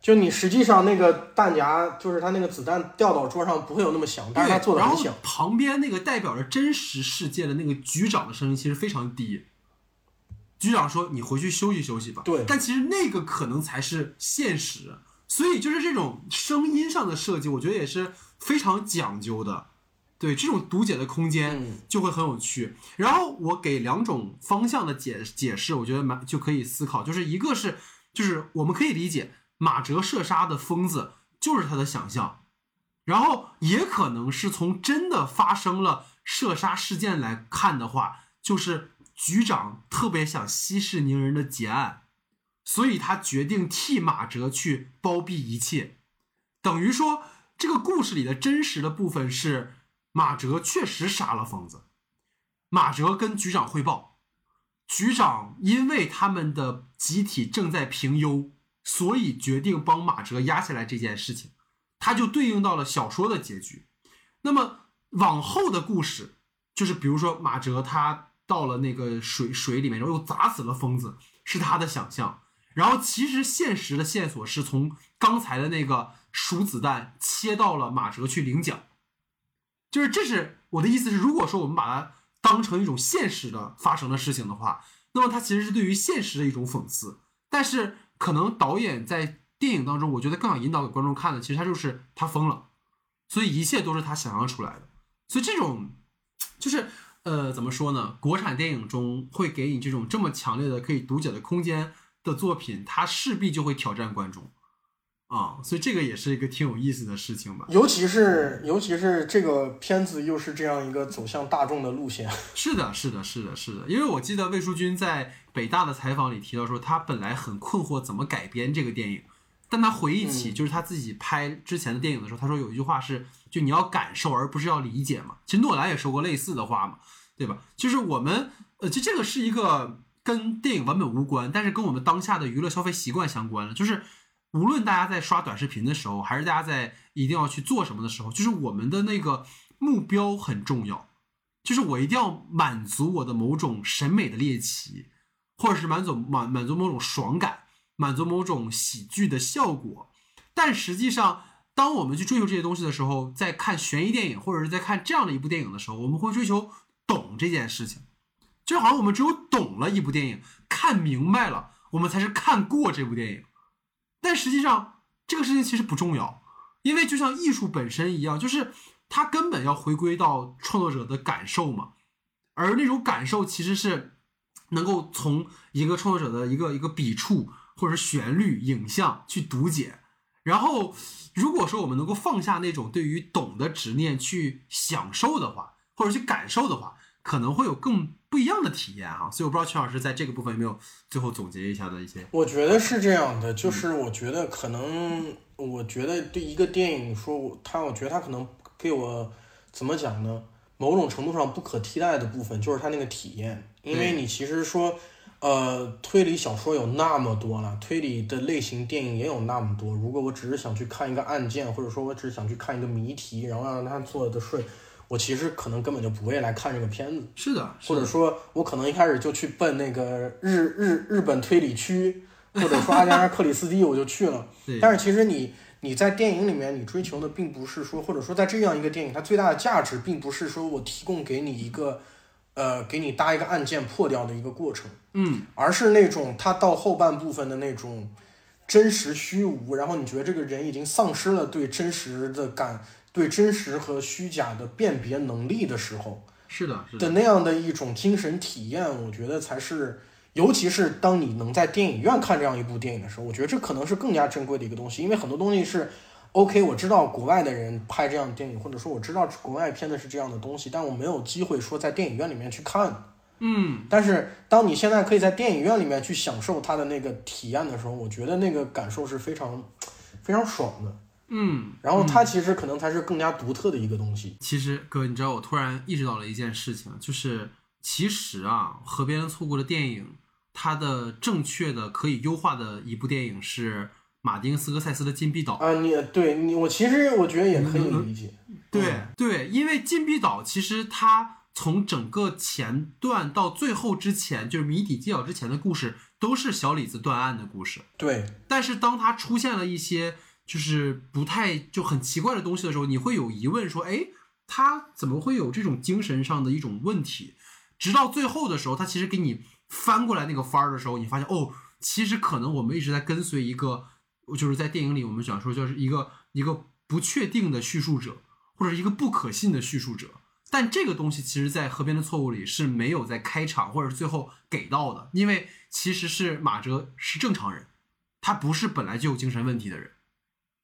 就你实际上那个弹夹，就是他那个子弹掉到桌上不会有那么响，但是他做的很响。旁边那个代表着真实世界的那个局长的声音其实非常低。局长说：“你回去休息休息吧。”对，但其实那个可能才是现实，所以就是这种声音上的设计，我觉得也是非常讲究的。对这种读解的空间就会很有趣。然后我给两种方向的解解释，我觉得蛮就可以思考。就是一个是，就是我们可以理解马哲射杀的疯子就是他的想象，然后也可能是从真的发生了射杀事件来看的话，就是局长特别想息事宁人的结案，所以他决定替马哲去包庇一切。等于说这个故事里的真实的部分是马哲确实杀了疯子，马哲跟局长汇报，局长因为他们的集体正在评优，所以决定帮马哲压下来这件事情，他就对应到了小说的结局。那么往后的故事，就是比如说马哲他到了那个水水里面，然后又砸死了疯子，是他的想象。然后其实现实的线索是从刚才的那个数子弹切到了马哲去领奖，就是这是我的意思是，如果说我们把它当成一种现实的发生的事情的话，那么它其实是对于现实的一种讽刺。但是可能导演在电影当中，我觉得更想引导给观众看的，其实他就是他疯了，所以一切都是他想象出来的。所以这种就是呃怎么说呢？国产电影中会给你这种这么强烈的可以读解的空间。的作品，它势必就会挑战观众啊，所以这个也是一个挺有意思的事情吧。尤其是尤其是这个片子又是这样一个走向大众的路线。(laughs) 是的，是的，是的，是的。因为我记得魏淑君在北大的采访里提到说，他本来很困惑怎么改编这个电影，但他回忆起就是他自己拍之前的电影的时候，他说有一句话是，就你要感受而不是要理解嘛。其实诺兰也说过类似的话嘛，对吧？就是我们呃，就这个是一个。跟电影文本无关，但是跟我们当下的娱乐消费习惯相关了。就是无论大家在刷短视频的时候，还是大家在一定要去做什么的时候，就是我们的那个目标很重要。就是我一定要满足我的某种审美的猎奇，或者是满足满满足某种爽感，满足某种喜剧的效果。但实际上，当我们去追求这些东西的时候，在看悬疑电影或者是在看这样的一部电影的时候，我们会追求懂这件事情。就好像我们只有懂了一部电影，看明白了，我们才是看过这部电影。但实际上，这个事情其实不重要，因为就像艺术本身一样，就是它根本要回归到创作者的感受嘛。而那种感受其实是能够从一个创作者的一个一个笔触，或者是旋律、影像去读解。然后，如果说我们能够放下那种对于懂的执念，去享受的话，或者去感受的话，可能会有更。不一样的体验哈，所以我不知道曲老师在这个部分有没有最后总结一下的一些。我觉得是这样的，就是我觉得可能，我觉得对一个电影说，他，我觉得他可能给我怎么讲呢？某种程度上不可替代的部分就是他那个体验，因为你其实说，呃，推理小说有那么多了，推理的类型电影也有那么多。如果我只是想去看一个案件，或者说我只是想去看一个谜题，然后让他做的顺。我其实可能根本就不会来看这个片子，是的，或者说我可能一开始就去奔那个日日日本推理区，或者说阿加莎克里斯蒂，我就去了。(laughs) 但是其实你你在电影里面，你追求的并不是说，或者说在这样一个电影，它最大的价值并不是说我提供给你一个，呃，给你搭一个案件破掉的一个过程，嗯，而是那种它到后半部分的那种真实虚无，然后你觉得这个人已经丧失了对真实的感。对真实和虚假的辨别能力的时候，是的，是的那样的一种精神体验，我觉得才是，尤其是当你能在电影院看这样一部电影的时候，我觉得这可能是更加珍贵的一个东西。因为很多东西是，OK，我知道国外的人拍这样的电影，或者说我知道国外片子是这样的东西，但我没有机会说在电影院里面去看。嗯，但是当你现在可以在电影院里面去享受它的那个体验的时候，我觉得那个感受是非常非常爽的。嗯，然后它其实可能才是更加独特的一个东西。其实，哥，你知道我突然意识到了一件事情，就是其实啊，河边错过的电影，它的正确的可以优化的一部电影是马丁斯科塞斯的《禁闭岛》啊。你对你，我其实我觉得也可以理解。对对，因为《禁闭岛》其实它从整个前段到最后之前，就是谜底揭晓之前的故事，都是小李子断案的故事。对，但是当它出现了一些。就是不太就很奇怪的东西的时候，你会有疑问说，哎，他怎么会有这种精神上的一种问题？直到最后的时候，他其实给你翻过来那个番儿的时候，你发现哦，其实可能我们一直在跟随一个，就是在电影里我们讲说就是一个一个不确定的叙述者，或者一个不可信的叙述者。但这个东西其实，在《河边的错误》里是没有在开场或者是最后给到的，因为其实是马哲是正常人，他不是本来就有精神问题的人。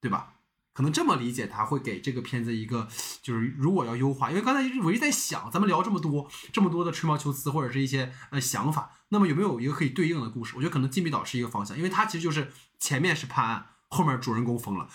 对吧？可能这么理解，他会给这个片子一个，就是如果要优化，因为刚才我一直在想，咱们聊这么多这么多的吹毛求疵或者是一些呃想法，那么有没有一个可以对应的故事？我觉得可能《禁闭岛》是一个方向，因为它其实就是前面是判案，后面主人公疯了，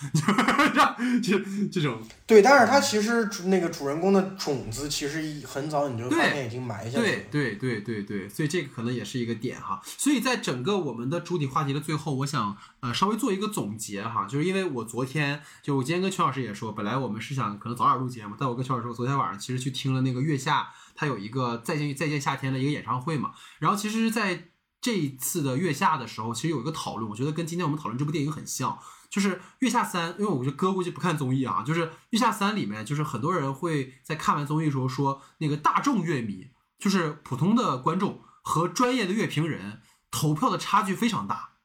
就这种。对，但是他其实那个主人公的种子其实很早你就发现已经埋下了。对对对对对，所以这个可能也是一个点哈。所以在整个我们的主体话题的最后，我想呃稍微做一个总结哈，就是因为我昨天就我今天跟邱老师也说，本来我们是想可能早点录节目，但我跟邱老师说，昨天晚上其实去听了那个月下，他有一个再见再见夏天的一个演唱会嘛，然后其实在。这一次的月下的时候，其实有一个讨论，我觉得跟今天我们讨论这部电影很像，就是月下三，因为我觉得哥估计不看综艺啊，就是月下三里面，就是很多人会在看完综艺的时候说，那个大众乐迷，就是普通的观众和专业的乐评人投票的差距非常大，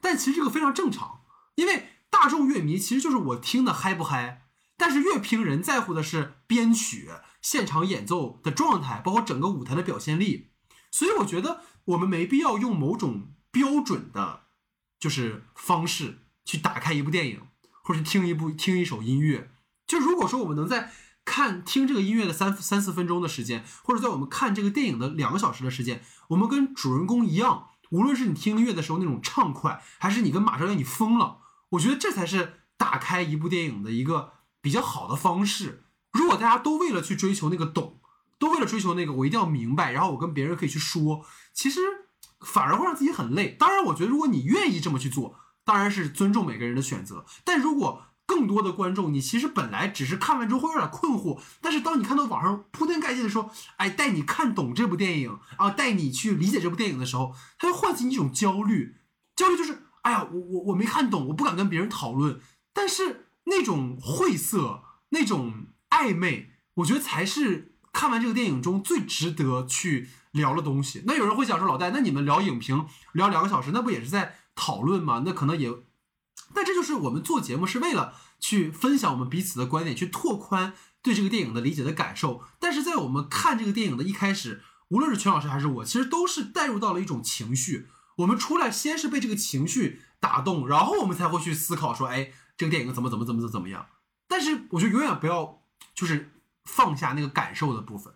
但其实这个非常正常，因为大众乐迷其实就是我听的嗨不嗨，但是乐评人在乎的是编曲、现场演奏的状态，包括整个舞台的表现力，所以我觉得。我们没必要用某种标准的，就是方式去打开一部电影，或者听一部听一首音乐。就如果说我们能在看听这个音乐的三三四分钟的时间，或者在我们看这个电影的两个小时的时间，我们跟主人公一样，无论是你听音乐的时候那种畅快，还是你跟马上要你疯了，我觉得这才是打开一部电影的一个比较好的方式。如果大家都为了去追求那个懂。都为了追求那个，我一定要明白，然后我跟别人可以去说，其实反而会让自己很累。当然，我觉得如果你愿意这么去做，当然是尊重每个人的选择。但如果更多的观众，你其实本来只是看完之后会有点困惑，但是当你看到网上铺天盖地的说，哎，带你看懂这部电影啊，带你去理解这部电影的时候，它会唤起你一种焦虑。焦虑就是，哎呀，我我我没看懂，我不敢跟别人讨论。但是那种晦涩，那种暧昧，我觉得才是。看完这个电影中最值得去聊的东西，那有人会想说老戴，那你们聊影评聊两个小时，那不也是在讨论吗？那可能也，但这就是我们做节目是为了去分享我们彼此的观点，去拓宽对这个电影的理解的感受。但是在我们看这个电影的一开始，无论是全老师还是我，其实都是带入到了一种情绪。我们出来先是被这个情绪打动，然后我们才会去思考说，哎，这个电影怎么怎么怎么怎么怎么样。但是我觉得永远不要就是。放下那个感受的部分，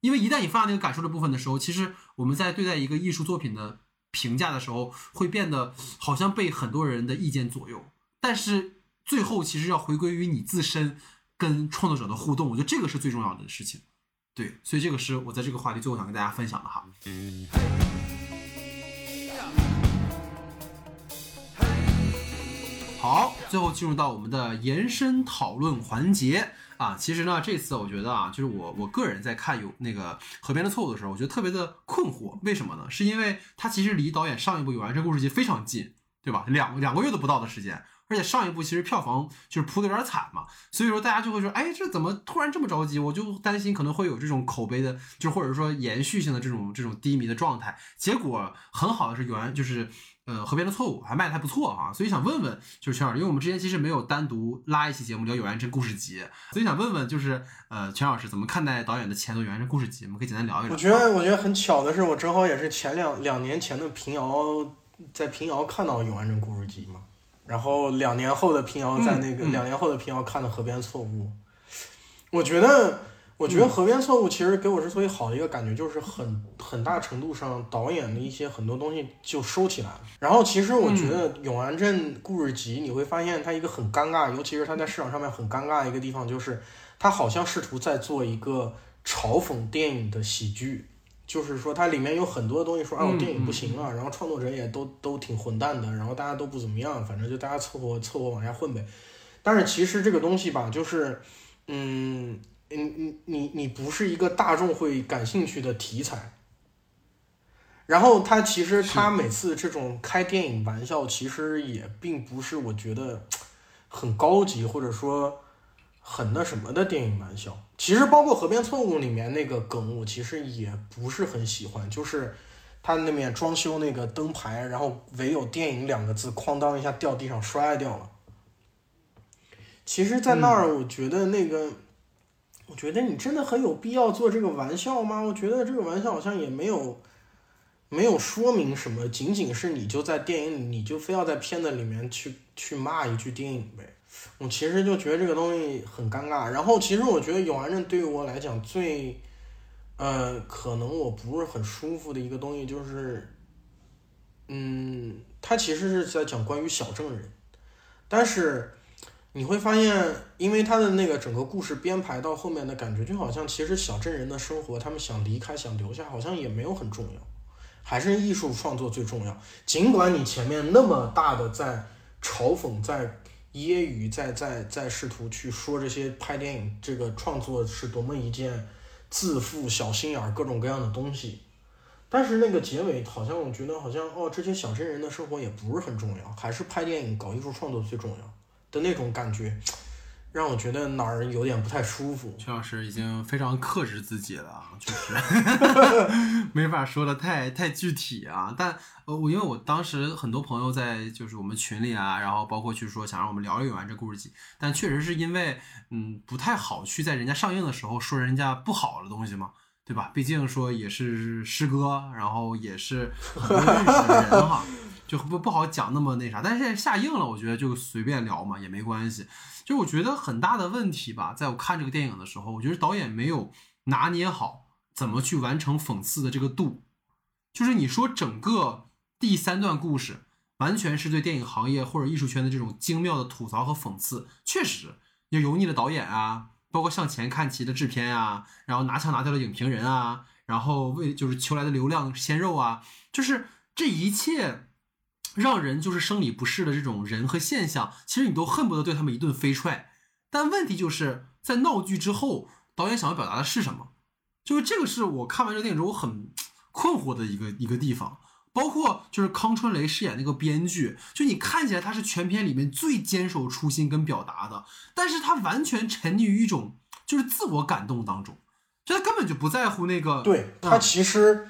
因为一旦你放下那个感受的部分的时候，其实我们在对待一个艺术作品的评价的时候，会变得好像被很多人的意见左右。但是最后其实要回归于你自身跟创作者的互动，我觉得这个是最重要的事情。对，所以这个是我在这个话题最后想跟大家分享的哈。好，最后进入到我们的延伸讨论环节。啊，其实呢，这次我觉得啊，就是我我个人在看有那个河边的错误的时候，我觉得特别的困惑。为什么呢？是因为它其实离导演上一部《有完这故事集》非常近，对吧？两两个月都不到的时间，而且上一部其实票房就是扑的有点惨嘛，所以说大家就会说，哎，这怎么突然这么着急？我就担心可能会有这种口碑的，就或者说延续性的这种这种低迷的状态。结果很好的是有完就是。呃，河边的错误还卖的还不错啊，所以想问问，就是全老师，因为我们之前其实没有单独拉一期节目聊《有缘真故事集》，所以想问问，就是呃，全老师怎么看待导演的前作《有缘真故事集》？我们可以简单聊一聊。我觉得，我觉得很巧的是，我正好也是前两两年前的平遥，在平遥看到《有缘真故事集》嘛，然后两年后的平遥在那个两年后的平遥看的《河边错误》，我觉得。我觉得河边错误其实给我之所以好的一个感觉，就是很很大程度上导演的一些很多东西就收起来了。然后其实我觉得《永安镇故事集》你会发现它一个很尴尬，尤其是它在市场上面很尴尬的一个地方，就是它好像试图在做一个嘲讽电影的喜剧，就是说它里面有很多东西说啊我电影不行了，然后创作者也都都挺混蛋的，然后大家都不怎么样，反正就大家凑合凑合往下混呗。但是其实这个东西吧，就是嗯。你你你你不是一个大众会感兴趣的题材，然后他其实他每次这种开电影玩笑，其实也并不是我觉得很高级或者说很那什么的电影玩笑。其实包括《河边错误》里面那个梗，我其实也不是很喜欢，就是他那面装修那个灯牌，然后唯有电影两个字，哐当一下掉地上摔掉了。其实，在那儿，我觉得那个。我觉得你真的很有必要做这个玩笑吗？我觉得这个玩笑好像也没有，没有说明什么，仅仅是你就在电影里，你就非要在片子里面去去骂一句电影呗。我其实就觉得这个东西很尴尬。然后其实我觉得《永安镇》对于我来讲最，呃，可能我不是很舒服的一个东西就是，嗯，它其实是在讲关于小镇人。但是你会发现，因为他的那个整个故事编排到后面的感觉，就好像其实小镇人的生活，他们想离开、想留下，好像也没有很重要，还是艺术创作最重要。尽管你前面那么大的在嘲讽、在揶揄、在在在试图去说这些拍电影这个创作是多么一件自负、小心眼儿、各种各样的东西。但是那个结尾好像我觉得好像哦，这些小镇人的生活也不是很重要，还是拍电影搞艺术创作最重要的那种感觉，让我觉得哪儿有点不太舒服。邱老师已经非常克制自己了啊，就是 (laughs) 没法说的太太具体啊。但呃，我因为我当时很多朋友在就是我们群里啊，然后包括去说想让我们聊一聊《》这故事集，但确实是因为嗯不太好去在人家上映的时候说人家不好的东西嘛。对吧？毕竟说也是师哥，然后也是很多认识的人哈，就不不好讲那么那啥。但是现在下映了，我觉得就随便聊嘛，也没关系。就我觉得很大的问题吧，在我看这个电影的时候，我觉得导演没有拿捏好怎么去完成讽刺的这个度。就是你说整个第三段故事完全是对电影行业或者艺术圈的这种精妙的吐槽和讽刺，确实有油腻的导演啊。包括向前看齐的制片啊，然后拿枪拿掉的影评人啊，然后为就是求来的流量鲜肉啊，就是这一切让人就是生理不适的这种人和现象，其实你都恨不得对他们一顿飞踹。但问题就是在闹剧之后，导演想要表达的是什么？就是这个是我看完这个电影之后很困惑的一个一个地方。包括就是康春雷饰演那个编剧，就你看起来他是全片里面最坚守初心跟表达的，但是他完全沉溺于一种就是自我感动当中，就他根本就不在乎那个。对他其实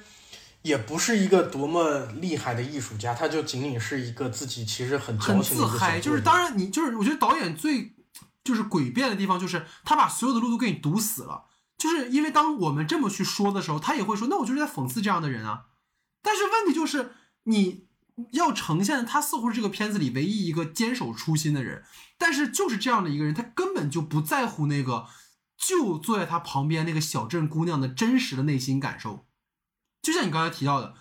也不是一个多么厉害的艺术家，他就仅仅是一个自己其实很很自嗨。就是当然你就是我觉得导演最就是诡辩的地方，就是他把所有的路都给你堵死了，就是因为当我们这么去说的时候，他也会说，那我就是在讽刺这样的人啊。但是问题就是，你要呈现他似乎是这个片子里唯一一个坚守初心的人，但是就是这样的一个人，他根本就不在乎那个就坐在他旁边那个小镇姑娘的真实的内心感受。就像你刚才提到的，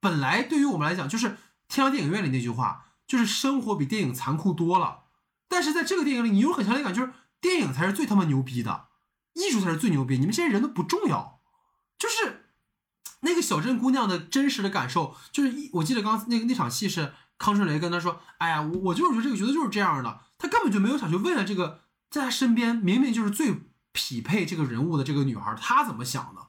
本来对于我们来讲，就是天堂电影院里那句话，就是生活比电影残酷多了。但是在这个电影里，你有很强烈感，就是电影才是最他妈牛逼的，艺术才是最牛逼，你们这些人都不重要，就是。那个小镇姑娘的真实的感受，就是一我记得刚那个那场戏是康春雷跟她说：“哎呀，我我就是觉得这个角色就是这样的。”他根本就没有想去问了这个在他身边明明就是最匹配这个人物的这个女孩，她怎么想的？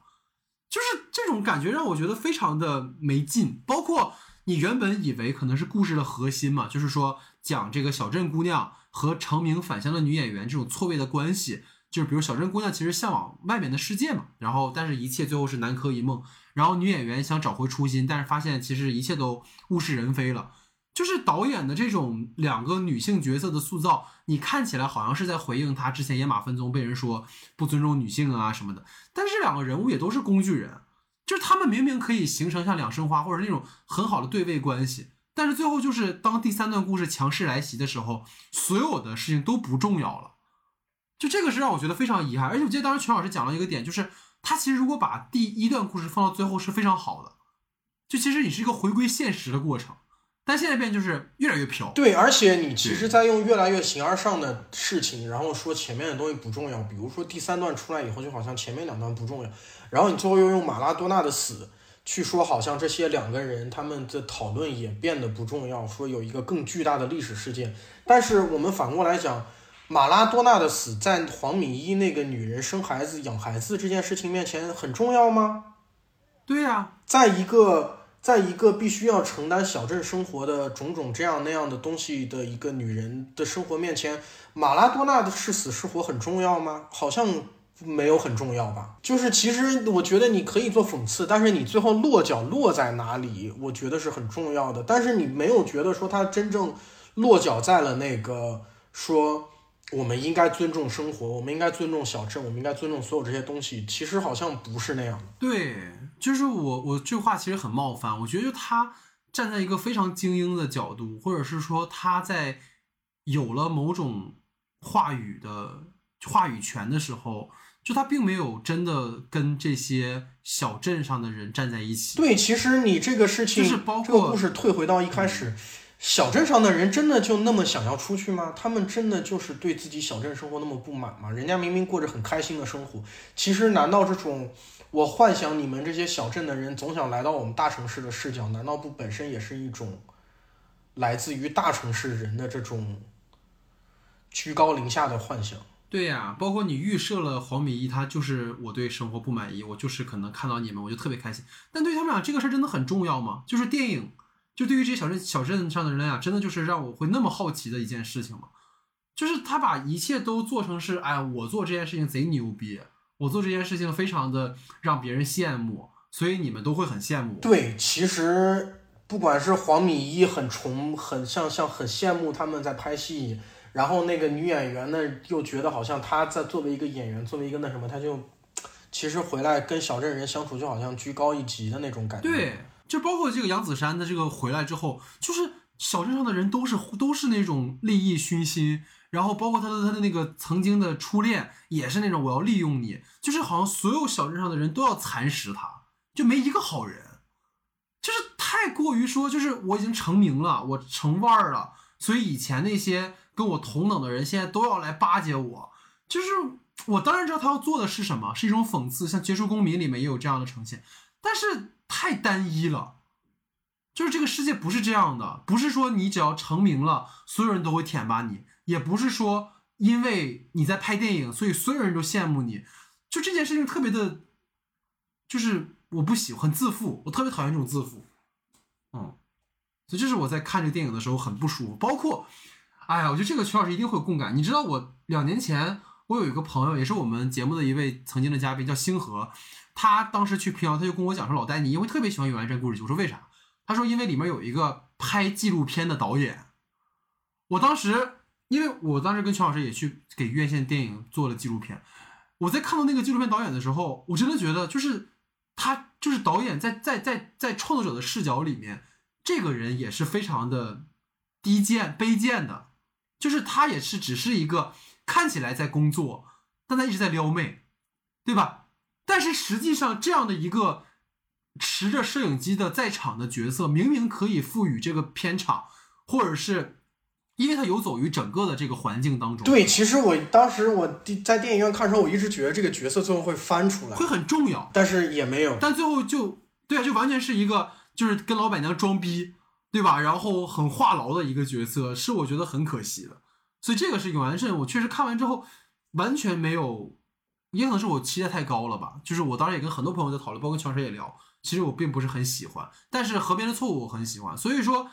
就是这种感觉让我觉得非常的没劲。包括你原本以为可能是故事的核心嘛，就是说讲这个小镇姑娘和成名返乡的女演员这种错位的关系，就是比如小镇姑娘其实向往外面的世界嘛，然后但是一切最后是南柯一梦。然后女演员想找回初心，但是发现其实一切都物是人非了。就是导演的这种两个女性角色的塑造，你看起来好像是在回应他之前《野马分鬃》被人说不尊重女性啊什么的。但是这两个人物也都是工具人，就是他们明明可以形成像两生花或者那种很好的对位关系，但是最后就是当第三段故事强势来袭的时候，所有的事情都不重要了。就这个是让我觉得非常遗憾。而且我记得当时全老师讲了一个点，就是。他其实如果把第一段故事放到最后是非常好的，就其实你是一个回归现实的过程，但现在变就是越来越飘。对，而且你其实在用越来越形而上的事情，然后说前面的东西不重要。比如说第三段出来以后，就好像前面两段不重要，然后你最后又用马拉多纳的死去说，好像这些两个人他们的讨论也变得不重要，说有一个更巨大的历史事件。但是我们反过来讲。马拉多纳的死在黄敏一那个女人生孩子养孩子这件事情面前很重要吗？对呀，在一个在一个必须要承担小镇生活的种种这样那样的东西的一个女人的生活面前，马拉多纳的是死是活很重要吗？好像没有很重要吧。就是其实我觉得你可以做讽刺，但是你最后落脚落在哪里，我觉得是很重要的。但是你没有觉得说他真正落脚在了那个说。我们应该尊重生活，我们应该尊重小镇，我们应该尊重所有这些东西。其实好像不是那样。对，就是我，我这话其实很冒犯。我觉得他站在一个非常精英的角度，或者是说他在有了某种话语的话语权的时候，就他并没有真的跟这些小镇上的人站在一起。对，其实你这个事情，就是包括这个故事退回到一开始。小镇上的人真的就那么想要出去吗？他们真的就是对自己小镇生活那么不满吗？人家明明过着很开心的生活，其实难道这种我幻想你们这些小镇的人总想来到我们大城市的视角，难道不本身也是一种来自于大城市人的这种居高临下的幻想？对呀、包括你预设了黄米一，他就是我对生活不满意，我就是可能看到你们我就特别开心。但对于他们俩这个事儿真的很重要吗？就是电影，就对于这些小镇小镇上的人来讲，真的就是让我会那么好奇的一件事情吗？就是他把一切都做成是，哎，我做这件事情贼牛逼，我做这件事情非常的让别人羡慕，所以你们都会很羡慕。对，其实不管是黄米一很崇，很像像很羡慕他们在拍戏，然后那个女演员呢又觉得好像她在作为一个演员，作为一个那什么，她就其实回来跟小镇人相处就好像居高一级的那种感觉。对，就包括这个杨子姗的这个回来之后，就是小镇上的人都是都是那种利益熏心，然后包括他的他的那个曾经的初恋也是那种我要利用你，就是好像所有小镇上的人都要蚕食他，就没一个好人，就是太过于说就是我已经成名了，我成腕儿了，所以以前那些跟我同等的人现在都要来巴结我，就是我当然知道他要做的是什么，是一种讽刺，像《杰出公民》里面也有这样的呈现，但是太单一了。就是这个世界不是这样的，不是说你只要成名了，所有人都会舔吧你，也不是说因为你在拍电影，所以所有人都羡慕你。就这件事情特别的，就是我不喜欢，自负，我特别讨厌这种自负。嗯，所以这是我在看这个电影的时候很不舒服。包括，哎呀，我觉得这个曲老师一定会有共感。你知道，我两年前我有一个朋友，也是我们节目的一位曾经的嘉宾，叫星河。他当时去平遥，他就跟我讲说：“老戴，你因为特别喜欢《永安镇故事》。”我说：“为啥？”他说：“因为里面有一个拍纪录片的导演。”我当时，因为我当时跟全老师也去给院线电影做了纪录片。我在看到那个纪录片导演的时候，我真的觉得，就是他就是导演在在在在创作者的视角里面，这个人也是非常的低贱卑贱的，就是他也是只是一个看起来在工作，但他一直在撩妹，对吧？但是实际上，这样的一个持着摄影机的在场的角色，明明可以赋予这个片场，或者是因为他游走于整个的这个环境当中，对，其实我当时我第在电影院看的时候，我一直觉得这个角色最后会翻出来会，很重要。但是也没有。但最后就对啊，就完全是一个就是跟老板娘装逼，对吧？然后很话痨的一个角色，是我觉得很可惜的。所以这个是永安镇，我确实看完之后完全没有，也可能是我期待太高了吧。就是我当时也跟很多朋友在讨论，包括全老师也聊，其实我并不是很喜欢，但是河边的错误我很喜欢。所以说，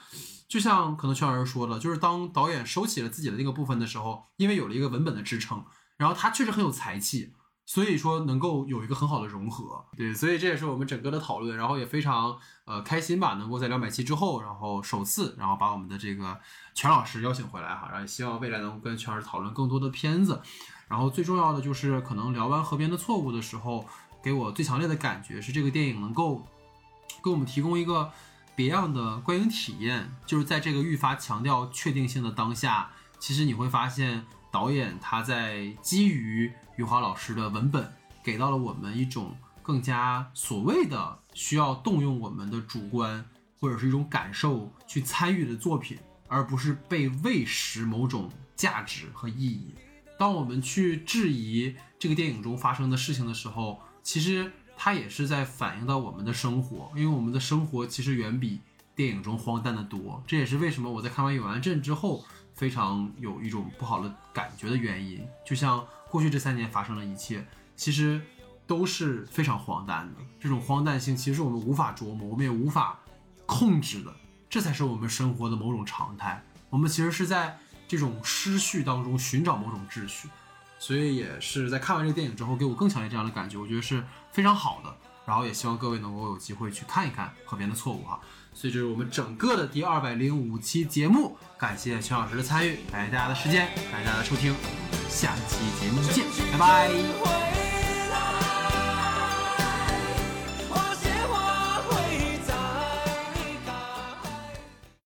就像可能全老师说的，就是当导演收起了自己的那个部分的时候，因为有了一个文本的支撑，然后他确实很有才气，所以说能够有一个很好的融合，对，所以这也是我们整个的讨论，然后也非常呃开心吧，能够在两百期之后，然后首次，然后把我们的这个全老师邀请回来哈，然后也希望未来能够跟全老师讨论更多的片子，然后最重要的就是可能聊完《河边的错误》的时候，给我最强烈的感觉是这个电影能够给我们提供一个别样的观影体验，就是在这个愈发强调确定性的当下，其实你会发现导演他在基于余华老师的文本，给到了我们一种更加所谓的需要动用我们的主观或者是一种感受去参与的作品，而不是被喂食某种价值和意义。当我们去质疑这个电影中发生的事情的时候，其实它也是在反映到我们的生活，因为我们的生活其实远比电影中荒诞的多。这也是为什么我在看完《永安镇》之后，非常有一种不好的感觉的原因。就像过去这三年发生的一切，其实都是非常荒诞的。这种荒诞性其实我们无法琢磨，我们也无法控制的。这才是我们生活的某种常态。我们其实是在这种失序当中寻找某种秩序，所以也是在看完这个电影之后，给我更强烈这样的感觉，我觉得是非常好的。然后也希望各位能够有机会去看一看《河边的错误》哈。所以这是我们整个的第二百零五期节目，感谢全老师的参与，感谢大家的时间，感谢大家的收听，下期节目见，拜拜。